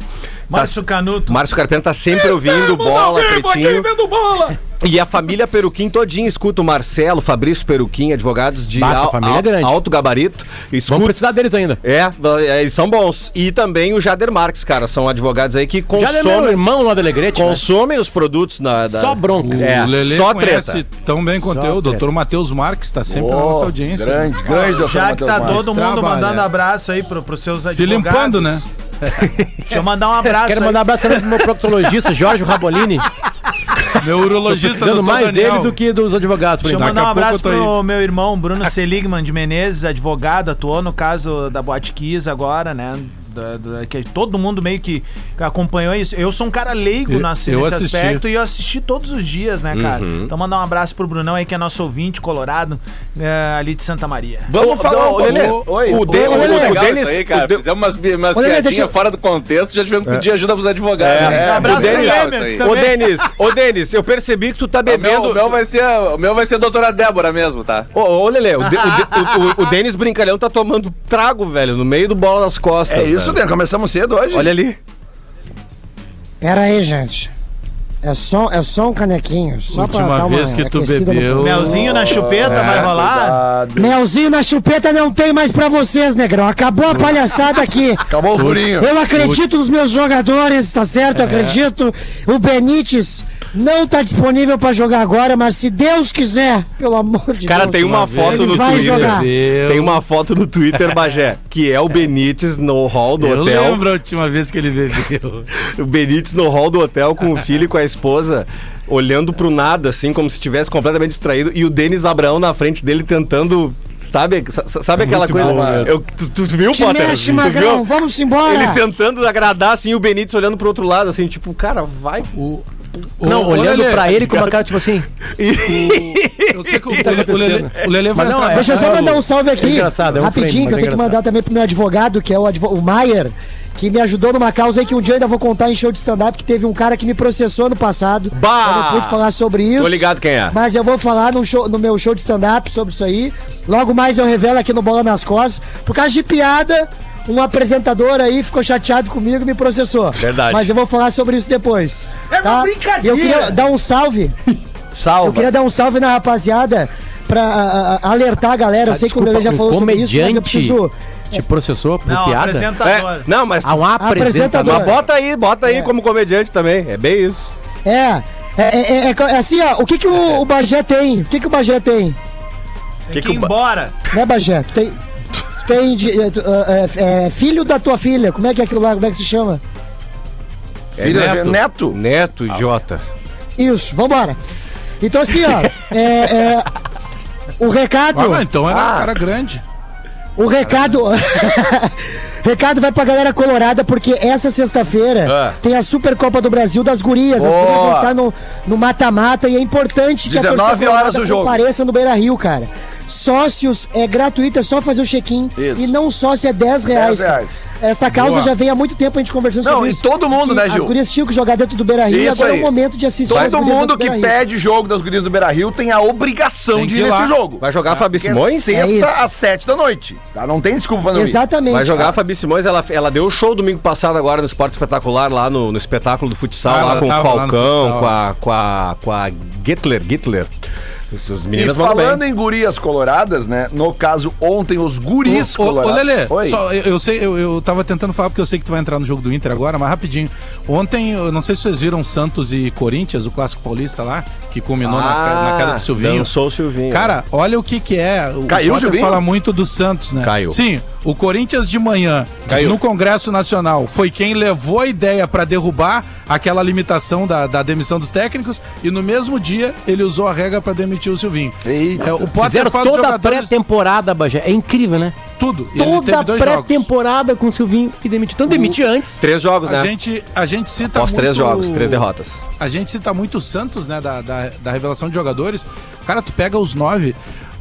Márcio Tá- Canuto. Márcio Carpena tá sempre ouvindo Bola, Pretinho. bola! E a família Peruquim todinha escuta o Marcelo, Fabrício Peruquim, advogados de al- família é al- grande. alto gabarito. Vamos Escuta, precisar deles ainda. é, é, eles são bons. E também o Jader Marques, cara, são advogados aí que é meu consomem, irmão no Alegrete. né? consomem os produtos na, da... Só bronca. O É, Lelê só treta. tão bem quanto eu. O doutor Matheus Marques tá sempre na nossa audiência. Grande, grande, doutor Já que tá Matheus todo Marques. mundo Trabalha. mandando abraço aí pro, pros seus Se advogados. limpando, né? (laughs) Deixa eu mandar um abraço Quero aí. mandar um abraço também pro meu proctologista, Jorge Rabolini. Meu Tô urologista precisando doutor mais Daniel. dele do que dos advogados, por Deixa eu mandar um abraço tô pro meu irmão Bruno Seligman de Menezes, advogado, atuou no caso da Boate Kiss agora, né? Da- da- que todo mundo meio que acompanhou isso. Eu sou um cara leigo Eu- nesse, eu nesse aspecto e eu assisti todos os dias, né, cara? Então mandar um abraço pro Brunão aí, que é nosso ouvinte colorado, é, ali de Santa Maria. Vamos falar um Ô, Lelê. Oi. o, De- Ô, o- o Denis, aí, cara. o De- Fizemos umas, umas Ô, piadinhas eu- fora do contexto, já tivemos que pedir ajuda pros advogados. É. né? É. abraço o pro Denis. Ô, Denis, ô, Denis, eu percebi que tu tá O meu, bebendo. o meu vai ser, o meu vai ser a doutora Débora mesmo, tá? Ô, ô Lelê, o, o, o- o- (laughs) o Denis Brincalhão tá tomando trago, velho, no meio do bola nas costas. É isso, velho. Dê, começamos cedo hoje. Olha ali. Pera aí, gente. É só, é só um canequinho. Só pra Última uma vez que tu bebeu-. Melzinho na chupeta, É. vai rolar? Cuidado. Melzinho na chupeta não tem mais pra vocês, negrão. Acabou a palhaçada aqui. (laughs) Acabou o furinho. Eu acredito nos meus jogadores, tá certo? É. Eu acredito. O Benítez não tá disponível pra jogar agora, mas se Deus quiser, pelo amor de Cara, Deus. tem uma foto no Twitter. jogar. Tem uma foto no Twitter, Bagé, que é o Benítez no hall do Eu hotel. lembro a última vez que ele bebeu. (laughs) O Benítez no hall do hotel com o filho e com a esposa, olhando pro nada, assim, como se estivesse completamente distraído, e o Denis Abraão na frente dele tentando Sabe, sa- sabe aquela muito coisa? bom. Eu, tu, tu viu, Te Potter? mexe, Tu Magrão, viu? vamos embora. Ele tentando agradar, assim, o Benítez olhando pro outro lado, assim, tipo, cara, vai. O, Não, olhando Lelê, pra ele com uma (laughs) cara tipo assim. Eu sei que (laughs) o, o, o Lelê, o Lelê vai Mas não, entrar é- Deixa eu só mandar um salve aqui, é engraçado, é um rapidinho, frame, que eu tenho que mandar também pro meu advogado, que é o, advo- o Maier, que me ajudou numa causa aí que um dia eu ainda vou contar em show de stand-up, que teve um cara que me processou no passado. Bah! Eu não pude falar sobre isso. Tô ligado quem é. Mas eu vou falar no, show- no meu show de stand-up sobre isso aí. Logo mais eu revelo aqui no Bola nas Costas. Por causa de piada, um apresentador aí ficou chateado comigo e me processou. Verdade. Mas eu vou falar sobre isso depois. É uma brincadeira. Eu queria dar um salve. Eu Salva. queria dar um salve na rapaziada pra a- a- alertar a galera. Eu Ah, sei que o desculpa, Lele já um falou sobre isso, mas eu comediante preciso. te processou por Não, piada? apresentador. É, não, mas. Ah, um apresentador. Mas bota aí, bota aí É. como comediante também. É bem isso. É. É, é, é- é assim, ó. O que, que o, o Bagé tem? O que, que o Bagé tem? Tem que que ir o ba- embora. Né, Bagé? Tu tem. Tem de- é, tu, é, é, filho da tua filha. Como é que é aquilo lá? Como é que se chama? Filho, neto. neto. Neto, idiota. Isso, vambora. Então, assim, ó. é, é, o recado. Ah, então era Ah. um cara grande. O recado. (laughs) recado vai pra galera colorada, porque essa sexta-feira Ah. tem a Supercopa do Brasil das Gurias. As Boa. gurias vão estar no mata-mata e é importante que 19 a torcida horas colorada o jogo. compareça no Beira Rio, cara. Sócios é gratuito, é só fazer o check-in. Isso. E não sócio é 10 reais. 10 cara. reais. Essa causa Boa. já vem há muito tempo a gente conversando Não, sobre e isso. todo mundo, né, Gil? As gurias tinham que jogar dentro do Beira Rio e agora é aí. o momento de assistir as Todo mundo que pede jogo das gurias do Beira Rio tem a obrigação Tem de ir ir nesse jogo. Vai jogar a Fabi é Simões? É sexta às sete da noite. Tá? Não tem desculpa pra não ir. Exatamente. Vai jogar a Fabi Simões, ela, ela deu show domingo passado agora no Esporte Espetacular, lá no, no espetáculo do futsal, Ah, lá com o Falcão, com a, com a. com a Gittler, Gittler. Os, os E meninas mandam falando bem. em gurias coloradas, né? No caso, ontem os guris Ô, ô, ô, colorados. Lelê, Oi. só, eu, eu sei, eu, eu tava tentando falar porque eu sei que tu vai entrar no jogo do Inter agora, mas rapidinho. Ontem, eu não sei se vocês viram Santos e Corinthians, o clássico paulista lá, que culminou na, ca- na queda do Silvinho. Dançou o Silvinho. Cara, olha o que que é. O Caiu o Silvinho? fala muito do Santos, né? Caiu. Sim, o Corinthians de manhã, Caiu. no Congresso Nacional, foi quem levou a ideia pra derrubar aquela limitação da, da demissão dos técnicos e no mesmo dia ele usou a regra pra demitir o Silvinho. Eita. É, o Potter Fizeram toda a pré-temporada, Bagé. É incrível, né? tudo. E ele Toda teve a dois jogos. pré-temporada com o Silvinho e demitiu. Então demitiu antes. Três jogos, A né? gente, a gente cita Após três muito- jogos, três derrotas. A gente cita muito o Santos, né? Da, da, da revelação de jogadores. Cara, tu pega os nove.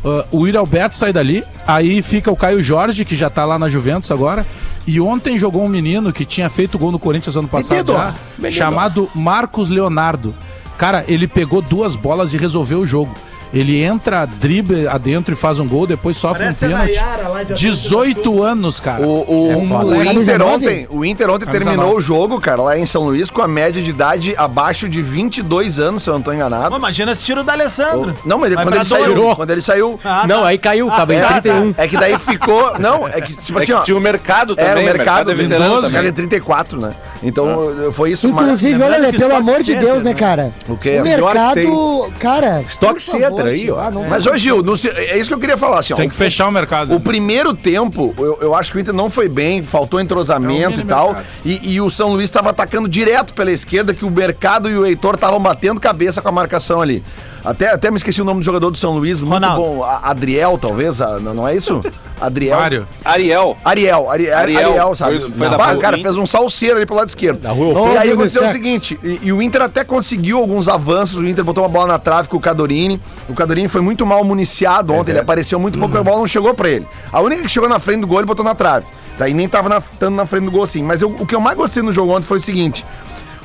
uh, o Yuri Alberto sai dali. Aí fica o Caio Jorge, que já tá lá na Juventus agora. E ontem jogou um menino que tinha feito gol no Corinthians ano passado já, chamado Marcos Leonardo. Cara, ele pegou duas bolas e resolveu o jogo. Ele entra, drible adentro e faz um gol, depois sofre Parece a um pênalti. Nayara lá de Atlântida 18 anos, cara. O, o, É um o Inter ontem, o Inter ontem Camisa terminou o jogo, cara, lá em São Luís, com a média de idade abaixo de 22 anos, se eu não tô enganado. Pô, imagina esse tiro do Alessandro. Não, mas quando ele saiu, 12. quando ele saiu, Ah, não, tá. aí caiu, tava em é, 31. é que daí ficou, não, é que tipo É assim, que ó, tinha o mercado é, também. o mercado, é veterano o também. mercado é 34, né? Então, foi isso, Inclusive, Lembrando olha, pelo amor de Deus, né, né? cara? O quê? O Pior que mercado, cara. Stock por aí, ó. ah, não- Mas, ô Gil, no se- é isso que eu queria falar, assim, ó, Tem que fechar o mercado. O primeiro tempo, eu, eu acho que o Inter não foi bem, faltou entrosamento É um e tal. E, e o São Luís estava atacando direto pela esquerda, que o Mercado e o Heitor estavam batendo cabeça com a marcação ali. Até, até me esqueci o nome do jogador do São Luís, muito Ronaldo. bom. A- Adriel, talvez, a- não não é isso? Adriel. Mário. Ariel. Ariel, Ari- Ariel, Ariel, sabe? foi- foi Não, da cara, fez um salseiro ali pro lado esquerdo. Ô, e aí aconteceu o seguinte, e, e o Inter até conseguiu alguns avanços, o Inter botou uma bola na trave com o Cadorini, o Cadorini foi muito mal municiado ontem, ele apareceu muito pouco, a bola não chegou pra ele. A única que chegou na frente do gol, ele botou na trave. Daí nem tava na, tanto na frente do gol assim. Mas eu- o que eu mais gostei no jogo ontem foi o seguinte,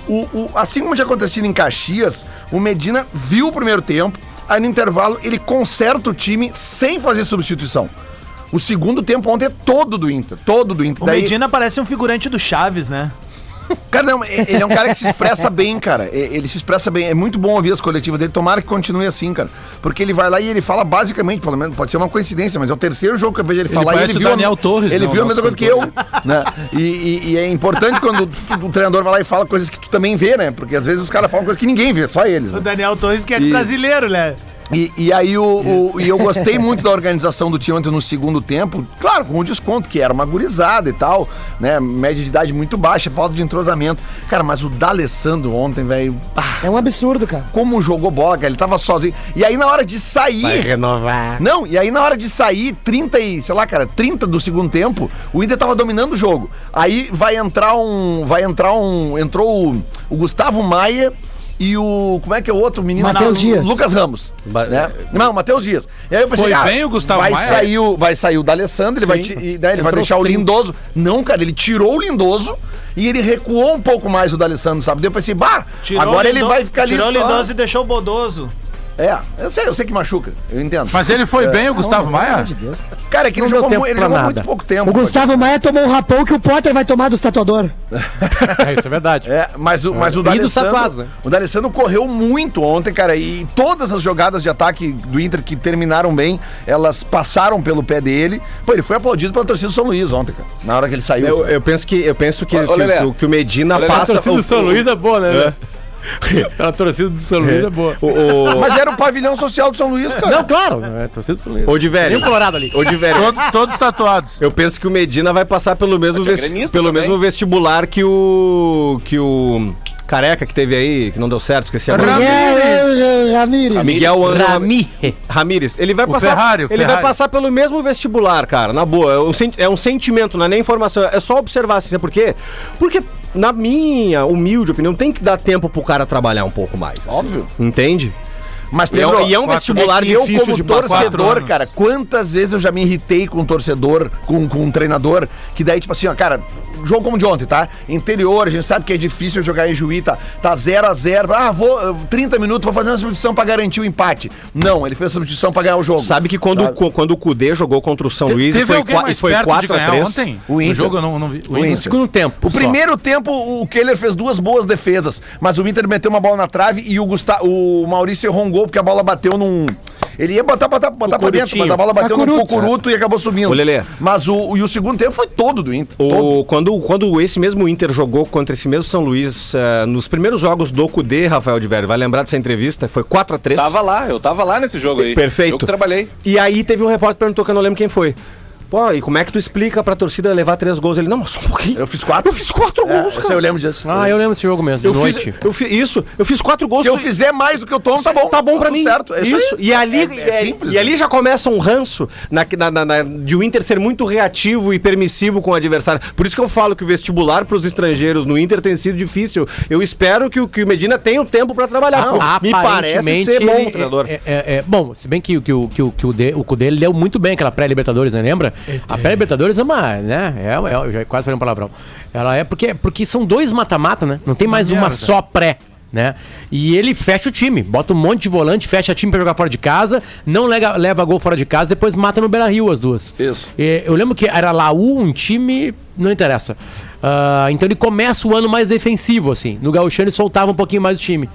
o, o- assim como tinha acontecido em Caxias, o Medina viu o primeiro tempo, aí no intervalo ele conserta o time sem fazer substituição. O segundo tempo ontem é todo do Inter, todo do Inter. O Medina parece um figurante do Chaves, né? Cara, não, ele é um cara que se expressa bem, cara. Ele se expressa bem. É muito bom ouvir as coletivas dele. Tomara que continue assim, cara. Porque ele vai lá e ele fala basicamente, pelo menos, pode ser uma coincidência, mas é o terceiro jogo que eu vejo ele, Ele falar ele o viu. a- Daniel Torres, Ele né, viu a o mesma coisa que eu. Né? E, e- e é importante quando tu- o treinador vai lá e fala coisas que tu também vê, né? Porque às vezes os caras falam coisas que ninguém vê, só eles. O Né? Daniel Torres que é E- brasileiro, né? E, e aí o, o- e eu gostei muito da organização do time ontem no segundo tempo, claro, com o desconto, que era uma gurizada e tal, né? Média de idade muito baixa, falta de entrosamento. Cara, mas o D'Alessandro ontem, velho, É um absurdo, cara. como jogou bola, cara, ele tava sozinho. E aí na hora de sair. Vai renovar. Não, e aí na hora de sair, 30 e, sei lá, cara, 30 do segundo tempo, o Inter tava dominando o jogo. Aí vai entrar um. Vai entrar um. Entrou o, o Gustavo Maia e o. Como é que é o outro menino? Matheus Dias. Lucas Ramos. Ba- Né? Não, Matheus Dias. E aí eu Foi bem o Gustavo vai Maia? Sair o, vai sair o D'Alessandro, ele vai, e daí ele vai deixar o 30. Lindoso. Não, cara, ele tirou o Lindoso e ele recuou um pouco mais o D'Alessandro, sabe? Depois assim, bah, agora o ele vai ficar ali Tirou o. Lindoso e deixou o Bodoso. É, eu sei, eu sei que machuca, eu entendo. Mas ele foi bem, o Gustavo Pelo amor Maia? de Deus. Cara, é que ele Não deu jogou, tempo ele jogou nada. muito pouco tempo. O Gustavo Maia tomou um rapão que o Potter vai tomar dos tatuador. É, isso é verdade. É, mas o, mas o E dos D'Alessandro, tatuados, né? o D'Alessandro correu muito ontem, cara, e todas as jogadas de ataque do Inter que terminaram bem, elas passaram pelo pé dele. Pô, ele foi aplaudido pela torcida do São Luís ontem, cara, na hora que ele saiu. Eu, eu penso que, eu penso que, ô, que, que o- que o Medina Lelé, passa. A torcida do São Luís é boa, né? É. (laughs) A torcida do São Luís é boa. O, o, (laughs) Mas era o pavilhão social do São Luís, cara. Não, claro. É a torcida do São Luís. o de velho. Tem um colorado ali. De velho. Todos, todos tatuados. Eu penso que o Medina vai passar pelo mesmo, é vesti- pelo também. mesmo vestibular que o. que o. Careca que teve aí, que não deu certo, esqueci a Ramires. É, é, Ramires. Miguel Angel. Ramires. Ele vai O passar. Ferrari, ele vai Ferrari. passar pelo mesmo vestibular, cara. Na boa. É um, é um sentimento, não é nem informação. É só observar assim. Sabe por quê? Porque, na minha humilde opinião, tem que dar tempo pro cara trabalhar um pouco mais. assim. Óbvio. Entende? Mas E é um- e é um vestibular que eu, difícil como torcedor, cara, quantas vezes eu já me irritei com um torcedor, com, com um treinador, que daí, tipo assim, ó, cara, jogo como de ontem, tá? Interior, a gente sabe que é difícil jogar em Juí, tá, tá 0 a 0 Ah, vou, eh, 30 minutos, vou fazer uma substituição pra garantir o empate. Não, ele fez a substituição pra ganhar o jogo. Sabe que quando, Sabe? quando o Cudê jogou contra o São Luís e foi, alguém qua- e mais foi perto 4 de a ganhar 3 ontem? O O Inter. jogo eu não, não vi. O O Inter. No segundo tempo. O só. primeiro tempo, o Keller fez duas boas defesas, mas o Inter meteu uma bola na trave e o, Gusta o Maurício errou um gol porque a bola bateu num. Ele ia botar, botar, botar pra dentro, mas a bola bateu no Cacuruto. cucuruto e acabou subindo. Ô, Lelê. Mas o, e o segundo tempo foi todo do Inter. todo. O, quando, quando esse mesmo Inter jogou contra esse mesmo São Luís, eh, nos primeiros jogos do Cudê, Rafael de Velho, vai lembrar dessa entrevista? Foi 4 a 3 Tava lá, eu tava lá nesse jogo aí. Perfeito. Eu que trabalhei. E aí teve um repórter perguntou que eu não lembro quem foi. Pô, e como é que tu explica pra torcida levar três gols? Ele, não, mas só um pouquinho. Eu fiz quatro. Eu fiz quatro É, gols, cara. eu lembro disso. Ah, eu lembro desse jogo mesmo, de Eu noite. fiz, eu fiz isso, eu fiz quatro gols. Se eu fizer mais do que eu tomo, tá bom. Tá bom pra tudo mim. Certo. É isso. isso. E ali, É- é é- simples, e ali né? já começa um ranço na, na- na- na- de o Inter ser muito reativo e permissivo com o adversário. Por isso que eu falo que o vestibular pros estrangeiros no Inter tem sido difícil. Eu espero que o, que o Medina tenha o tempo pra trabalhar. Não, Pô, me parece ser bom ele- treinador. É, é- é- bom, se bem que, o- que, o- que, o- que o, o Cudê ele deu muito bem aquela pré-Libertadores, né? Lembra? A pré-Libertadores é uma, né? É, é, eu já quase falei um palavrão. Ela é porque, porque são dois mata-mata, né? Não tem mais uma só pré. Né? E ele fecha o time, bota um monte de volante, fecha time pra jogar fora de casa, não lega- leva gol fora de casa, depois mata no Beira Rio as duas. Isso. E eu lembro que era Laú, um time, não interessa. Ah, então ele começa o ano mais defensivo, assim. No Gauchão ele soltava um pouquinho mais o time.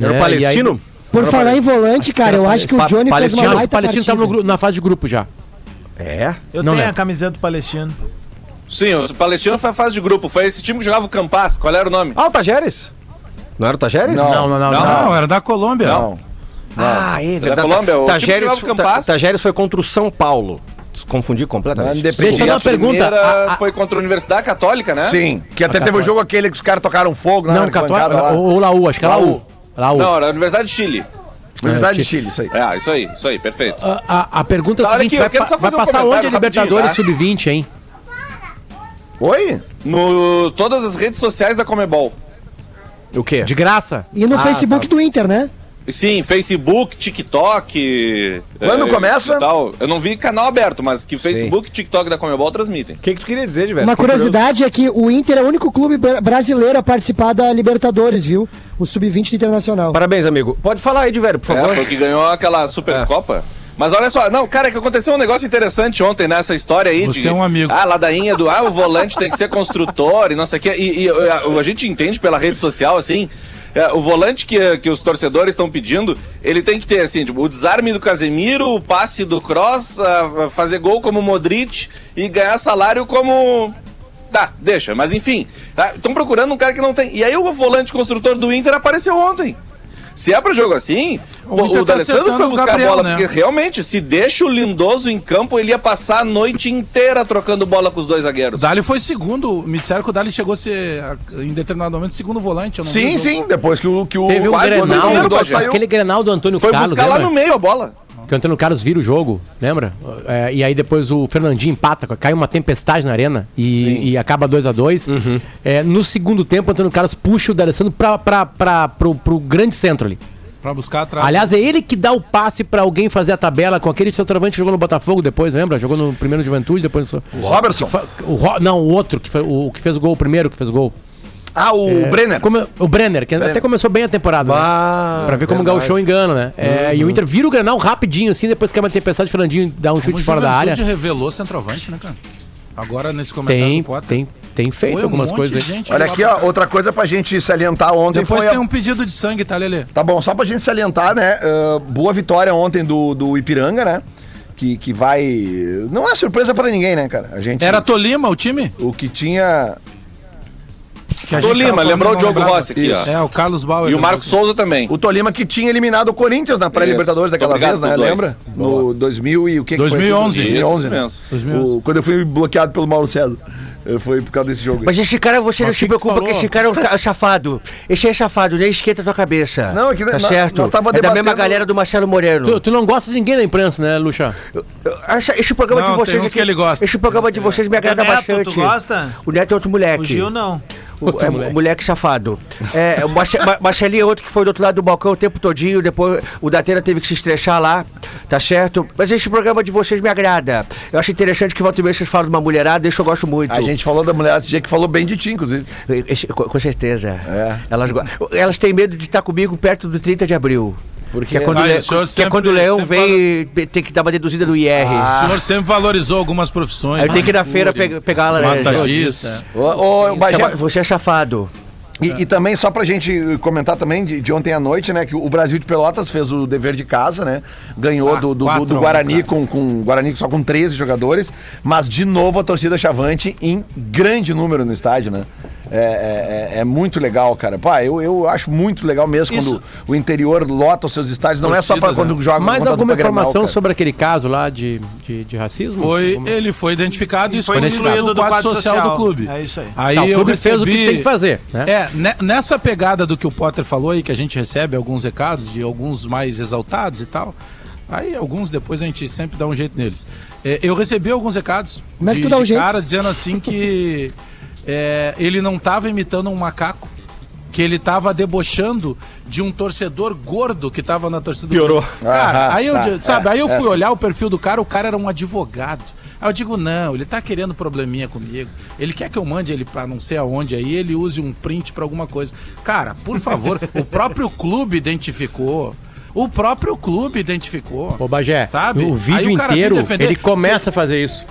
Era o né? Palestino? Aí- Por falar em volante, cara, eu acho que o Pa- Johnny fez Palestino, uma Acho que o baita Palestino partida. tava no gru- na fase de grupo já. É. Eu Não tenho lembro. a camiseta do Palestino. Sim, o Palestino foi a fase de grupo. Foi esse time que jogava o Campas. Qual era o nome? Ah, o Tajeres? Não era o Tajeres? Não. Não, não, não. Não, não. era da Colômbia. Não. Ah, é da verdade. Colômbia, o time que Tajeres, jogava o Ta- Campas. Tajeres foi contra o São Paulo. Confundi completamente. independente. Deixa eu fazer uma pergunta. A- a- foi contra a Universidade Católica, né? Sim, que até teve o jogo aquele que os caras tocaram fogo na Não, Católica ou ou Laú, acho que é Laú. Laú. Laú. Não, era a Universidade de Chile. Universidade É, de Chile, isso aí. É, isso aí, isso aí, perfeito. A, a- a pergunta é Tá, a seguinte: aqui, vai, pa- vai um passar onde a Libertadores tá? Sub-20, hein? Oi? No todas as redes sociais da Comebol. O quê? De graça. E no Ah, Facebook do Inter, né? Sim, Facebook, TikTok. Quando eh, começa? Tal. Eu não vi canal aberto, mas que Facebook e TikTok da Comebol transmitem. O que, que tu queria dizer, velho? Uma curiosidade é que o Inter é o único clube bra- brasileiro a participar da Libertadores, viu? O Sub-20 do Internacional. Parabéns, amigo. Pode falar aí, de velho, por É, favor. foi o que ganhou aquela Supercopa. Mas olha só, não, cara, é que aconteceu um negócio interessante ontem nessa história aí Você de. é um amigo. Ah, ladainha do. Ah, o volante tem que ser construtor e não sei o quê. E, e, a, a gente entende pela rede social, assim. É, o volante que, que os torcedores estão pedindo, ele tem que ter, assim, tipo, o desarme do Casemiro, o passe do Cross, fazer gol como Modric e ganhar salário como. Tá, deixa, mas enfim. Estão procurando um cara que não tem. E aí o volante construtor do Inter apareceu ontem. Se é pra jogo assim, O o, o tá D'Alessandro foi o buscar Gabriel, a bola, né? porque realmente, se deixa o Lindoso em campo, ele ia passar a noite inteira trocando bola com os dois O zagueiros. Dali foi segundo. Me disseram que o Dali chegou a ser, em determinado momento, segundo volante. eu não vi Sim, o sim, depois que o, que o Teve um Grenal, o. Aquele Grenal do Antônio Foi Carlos, buscar lá no meio a bola. Que o Antônio Carlos vira o jogo, lembra? É, e aí depois o Fernandinho empata, cai uma tempestade na arena e, e acaba 2 a 2 Uhum. é, No segundo tempo, o Antônio Carlos puxa o D'Alessandro pro, pro grande centro ali. Pra buscar atrás. Aliás, é ele que dá o passe pra alguém fazer a tabela com aquele centroavante que jogou no Botafogo depois, lembra? Jogou no primeiro Juventude, depois no... O Robertson. O Ro- Não, o outro, que, foi, o que fez o gol, o primeiro que fez o gol. Ah, o É, Brenner. como- o Brenner, que até começou bem a temporada. Bah, né? Pra ver como o verdade. Gauchão engana, né? É, E o Inter vira o Granal rapidinho, assim, depois que é uma tempestade, o Fernandinho dá um Como chute o fora da área. Juventude revelou centroavante, né, cara? Agora nesse comentário Tem, do Potter. tem, tem feito Foi um algumas coisas aí. gente Olha aqui, ó, outra coisa pra gente salientar ontem Depois foi tem a... um pedido de sangue, tá, Lelê? Tá bom, só pra gente salientar, né? ah, boa vitória ontem do, do Ipiranga, né? Que, que vai. Não é surpresa pra ninguém, né, cara? A gente. Era Tolima o time? O que tinha. Que a gente Tolima, lembrou o Diogo. Rossi aqui, ó. É, o Carlos Bauer. E o Marcos. Souza também. O Tolima que tinha eliminado o Corinthians na pré-Libertadores daquela vez, né? Lembra? No 2000 e o que que foi? 2011. 2011, Isso né? mesmo. 2011. O- quando eu fui bloqueado pelo Mauro César. Foi por causa desse jogo. Mas esse cara, você não se o preocupa, falou? que esse cara é um chafado. Esse é chafado, nem esquenta a tua cabeça. Não, é que tá nós- certo. nós tava é da mesma debatendo- galera do Marcelo Moreno. Tu, tu não gosta de ninguém na imprensa, né, Lucha? Essa- esse programa Não, de vocês tem uns que ele gosta. Esse programa de vocês me agrada Neto, bastante. tu gosta? O Neto é outro moleque. O Gil não. O, Outro é, moleque. moleque. safado. É, o Marce- Ma- Marcelinho é outro que foi do outro lado do balcão o tempo todinho, depois o Datena teve que se estressar lá, tá certo? Mas esse programa de vocês me agrada. Eu acho interessante que volta e meia vocês falam de uma mulherada, isso eu gosto muito. A gente falou da mulher esse dia que falou bem de ti, inclusive. Esse- com, com certeza. É. Elas, elas têm medo de estar comigo perto do 30 de abril. Porque é quando, Ah, o Le- o que é sempre- quando o Leão vem, tem que dar uma deduzida do IR. O senhor sempre valorizou algumas profissões. Aí tem que ir na feira manicure, pegar, pegar a laranja. Massagista. Ô, ô, Bagé, Você é chafado. E, e também, só pra gente comentar também de, de ontem à noite, né? Que o Brasil de Pelotas fez o dever de casa, né? Ganhou Ah, do, do, do- quatro do a um, Guarani cara. com, com Guarani só com 13 jogadores, mas de novo a torcida chavante em grande número no estádio, né? É, é- é- é muito legal, cara. Pá, eu, eu acho muito legal mesmo Isso- quando o interior lota os seus estádios. Não é só pra Torcidas, quando né? joga Mais alguma Grenal, informação sobre aquele caso lá de, de, de racismo? Foi, Alguma- ele foi identificado e Foi excluído do do quadro social, social. do clube. É isso aí. Aí Tá, o clube fez o que recebi- tem que fazer, né? É, ne- nessa pegada do que o Potter falou aí, que a gente recebe alguns recados de alguns mais exaltados e tal. Aí alguns depois a gente sempre dá um jeito neles. É, eu recebi alguns recados Como é que de, tu dá um de jeito? cara dizendo assim que (laughs) é, ele não estava imitando um macaco, que ele estava debochando de um torcedor gordo que estava na torcida. do Piorou. Cara, Aham, aí eu, tá, sabe, é, aí eu é. fui olhar o perfil do cara, o cara era um advogado. Aí eu digo, não, ele tá querendo probleminha comigo. Ele quer que eu mande ele pra não sei aonde aí, ele use um print pra alguma coisa. Cara, por favor, (laughs) o próprio clube identificou. O próprio clube identificou. Ô, Bagé, Sabe? o Aí vídeo o inteiro, defender- ele começa a fazer isso.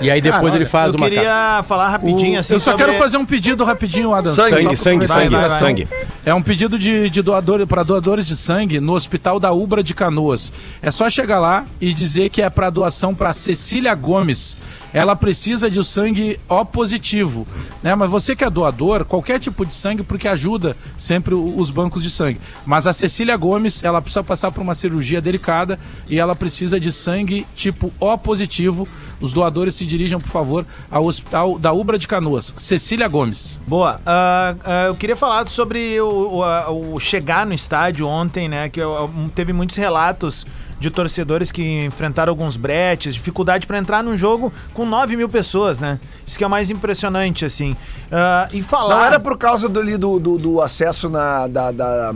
E aí depois cara, ele faz eu uma queria falar rapidinho, assim, eu só sobre- quero fazer um pedido rapidinho, Adam. Sangue, sangue, sangue, a ligação. sangue. É um pedido de, de doador para doadores de sangue no Hospital da Ubra de Canoas. É só chegar lá e dizer que é para doação para Cecília Gomes. Ela precisa de sangue O positivo, né? Mas você que é doador, qualquer tipo de sangue, porque ajuda sempre os bancos de sangue. Mas a Cecília Gomes, ela precisa passar por uma cirurgia delicada e ela precisa de sangue tipo O positivo. Os doadores se dirijam, por favor, ao Hospital da Ubra de Canoas. Cecília Gomes. Boa. Ah, ah, eu queria falar sobre o, o- o chegar no estádio ontem, né? Que eu- teve muitos relatos de torcedores que enfrentaram alguns bretes, dificuldade para entrar num jogo com 9 mil pessoas, né? Isso que é o mais impressionante, assim. Ah, e falar. Não era por causa do, do, do acesso na, da, da-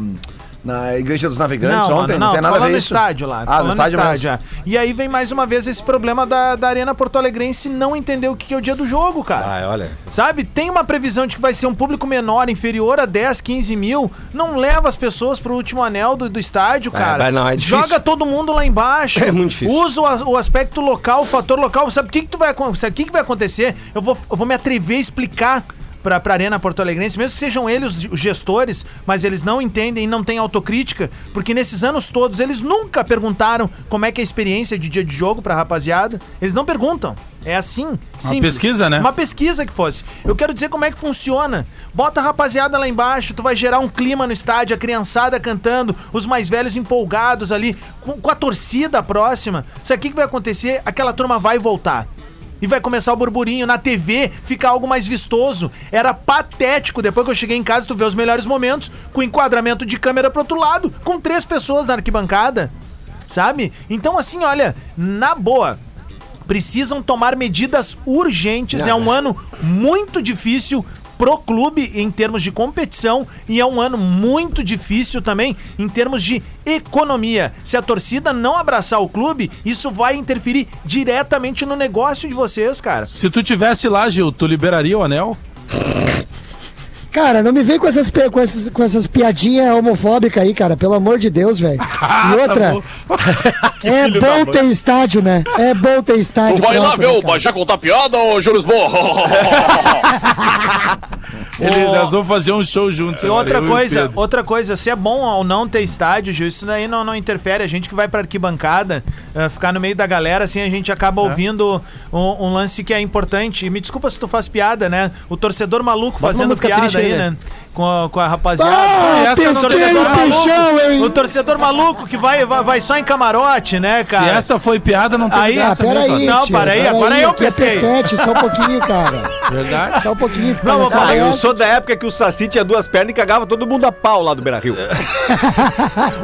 na Igreja dos Navegantes Não, ontem? mano, não, não, tem nada a ver no isso. estádio lá. Ah, no estádio, mesmo. é. E aí vem mais uma vez esse problema da, da Arena Porto Alegrense não entender o que que é o dia do jogo, cara. Ah, olha. Sabe? Tem uma previsão de que vai ser um público menor, inferior a 10, 15 mil. Não leva as pessoas pro último anel do, do estádio, É, cara. não, é difícil. Joga todo mundo lá embaixo. (laughs) É muito difícil. Usa o, o aspecto local, o fator local. Sabe o que, que, tu vai, sabe o que, que vai acontecer? Eu vou, eu vou me atrever a explicar pra, pra Arena Porto Alegrense, mesmo que sejam eles os gestores, mas eles não entendem e não têm autocrítica, porque nesses anos todos eles nunca perguntaram como é que é a experiência de dia de jogo pra rapaziada. Eles não perguntam. É assim, simples. pesquisa, né? Uma pesquisa que fosse. Eu quero dizer como é que funciona. Bota a rapaziada lá embaixo, tu vai gerar um clima no estádio, a criançada cantando, os mais velhos empolgados ali, com, com a torcida próxima. Sabe o que, que vai acontecer? Aquela turma vai voltar. E vai começar o burburinho na TV, fica algo mais vistoso. Era patético. Depois que eu cheguei em casa, tu vê os melhores momentos, com enquadramento de câmera pro outro lado, com três pessoas na arquibancada. Sabe? Então, assim, olha, na boa, precisam tomar medidas urgentes. É um ano muito difícil pro clube em termos de competição e é um ano muito difícil também em termos de economia. Se a torcida não abraçar o clube, isso vai interferir diretamente no negócio de vocês, cara. Se tu tivesse lá, Gil, tu liberaria o anel? Cara, não me vem com essas, com essas, com essas piadinhas homofóbicas aí, cara. Pelo amor de Deus, velho. Ah, (laughs) E tá outra, (laughs) é bom ter estádio, né? É bom ter estádio. Tu vai lá ver né, o? Bajé contar piada, ô Júlio (laughs) Ô. nós vamos fazer um show juntos. E outra e coisa, Pedro. outra coisa, se é bom ou não ter estádio, Gil, isso daí não, não interfere. A gente que vai pra arquibancada, eh, ficar no meio da galera, assim, a gente acaba ouvindo um, um lance que é importante. E me desculpa se tu faz piada, né? O torcedor maluco Bota fazendo piada triste aí, aí, né? Com a, com a rapaziada. Ah, essa não pesquei tenho o bichão, hein? O torcedor maluco que vai, vai, vai só em camarote, né, Se cara? essa foi piada, não tem Aí- graça Ah, peraí. Não, tio, para aí, agora eu aqui é pesquei. P7, só um pouquinho, cara. Verdade? Só um pouquinho. Não, vou falar, eu sou da época que o Saci tinha duas pernas e cagava todo mundo a pau lá do Beira Rio.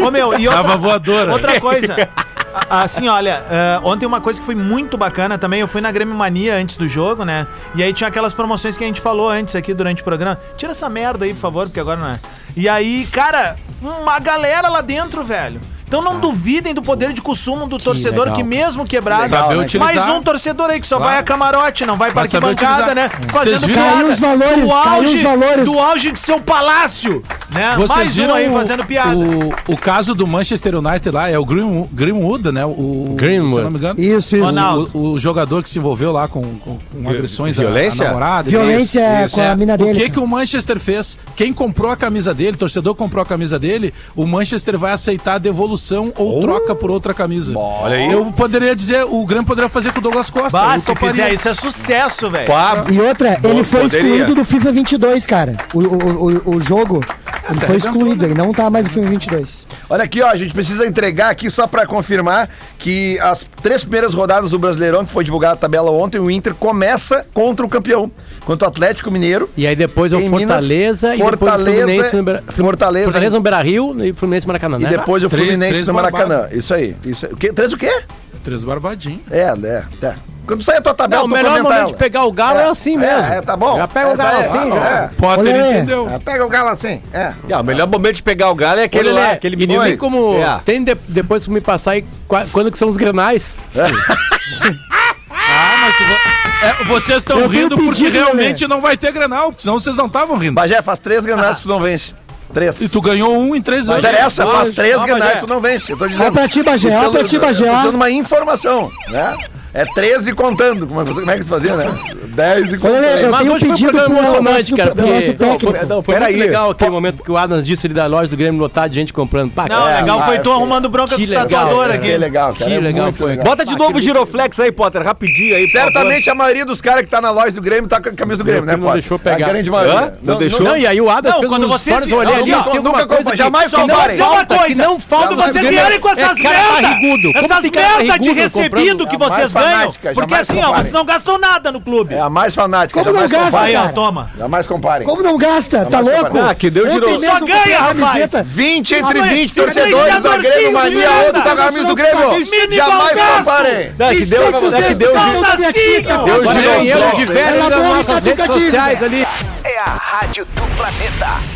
Ô, meu, e outra, Tava voadora. outra coisa. (laughs) Assim, olha, eh, ontem uma coisa que foi muito bacana também, eu fui na Grêmio Mania antes do jogo, né? E aí tinha aquelas promoções que a gente falou antes aqui durante o programa. Tira essa merda aí, por favor, porque agora não é. E aí, cara, uma galera lá dentro, velho. Então não duvidem do poder de consumo do torcedor legal, que mesmo quebrado, Saber utilizar. mais um torcedor aí que só Claro. vai a camarote, não vai saber arquibancada, né? Fazendo piada Caiu os valores, do caiu auge, os valores. do auge de seu palácio, né? Vocês mais um viram aí o- fazendo piada. O, o caso do Manchester United lá, é o Green, Greenwood, né? O, Greenwood. Se não me engano. Isso, isso. O, o jogador que se envolveu lá com, com, com agressões violência? à namorada. Violência é Isso, com a mina O dele. que, que o Manchester fez? Quem comprou a camisa dele, o torcedor comprou a camisa dele, o Manchester vai aceitar a devolução ou troca por outra camisa. Olha aí. Eu poderia dizer, o Grêmio poderia fazer com o Douglas Costa. Bah, se fizer isso é sucesso, velho. E outra, ele foi poderia. excluído do FIFA 22, cara. O, o, o, o jogo, ele foi excluído, ele não tá mais no FIFA 22. Olha aqui, ó, a gente precisa entregar aqui só pra confirmar que as três primeiras rodadas do Brasileirão, que foi divulgada a tabela ontem, o Inter começa contra o campeão, contra o Atlético Mineiro. E aí depois é o Em Minas, Fortaleza e Fortaleza, depois o Fluminense no Beira- Fortaleza, Fortaleza no Beira Rio e Fluminense Maracanã, E né? depois o Três- Fluminense três no Maracanã. barbados. Isso aí. Isso aí. O quê? Três o quê? Três barbadinhos. É, né? É. Quando sair a tua tabela, Não, o melhor momento ela. de pegar o galo é, assim mesmo. É, é, tá bom. Já pega o galo é, assim, tá já. bom, Potter Olê. entendeu. É, pega o galo assim. É. Ah, o melhor momento de pegar o galo é aquele lá, aquele e menino. tem como. É. Tem de- depois que me passar aí qua- quando que são os grenais. Ah, mas se vo- é, vocês estão rindo porque pedido, realmente não vai ter Grenal, senão vocês não estavam rindo. Bagé, faz três granadas que tu não vence. Três. E tu ganhou um em três Não anos. interessa, faz três granadas Bagé. que tu não vence. Eu tô dizendo. Ó pra ti, Bagé, tô- pra ti, eu tô Bagé, ó. dando uma informação, né? É 13 contando. Como é, que- como é fazia, né? 10 e contando. eu Mas um hoje foi um pedido programa pro emocionante, nosso- cara, porque-. Não, foi Peraí. muito legal aquele momento que o Adams disse ali da loja do Grêmio lotada de gente comprando. Pá, Não, cara, legal ah, foi é tu que- arrumando bronca que com o legal, tatuador é, aqui. Que legal, cara. Que é legal foi. legal. Bota de novo o Giroflex aí, Potter, rapidinho aí. Certamente a maioria dos caras que tá na loja do Grêmio tá com a camisa do Grêmio, né, não Potter? deixou pegar. A grande maioria. Hã? Não deixou? Não, e aí o Adams Não, fez quando uns vocês stories, eu olhei ali, Nunca- tem alguma coisa jamais não comparem. Só uma falta, que não falta Quando vocês vierem com é essas merda, essas merda de recebido que É vocês ganham, porque assim, ó, vocês não gastam nada no clube. É a mais fanática. Como não jamais gasta, comparem. Aí, ó, toma. Jamais comparem. Como não gasta? Tá louco? Ah, que deu Ontem girou. Só ganha, rapaz. camiseta. 20 entre Ah, mas 20 fica torcedores da Grêmio Mania, outro com a camisa do Grêmio. Jamais comparem. É que deu, é que deu, Não, giro- deu Olha girou aí, só. eu de velho Ela nas boa, nossas redes sociais ali. É a rádio do planeta.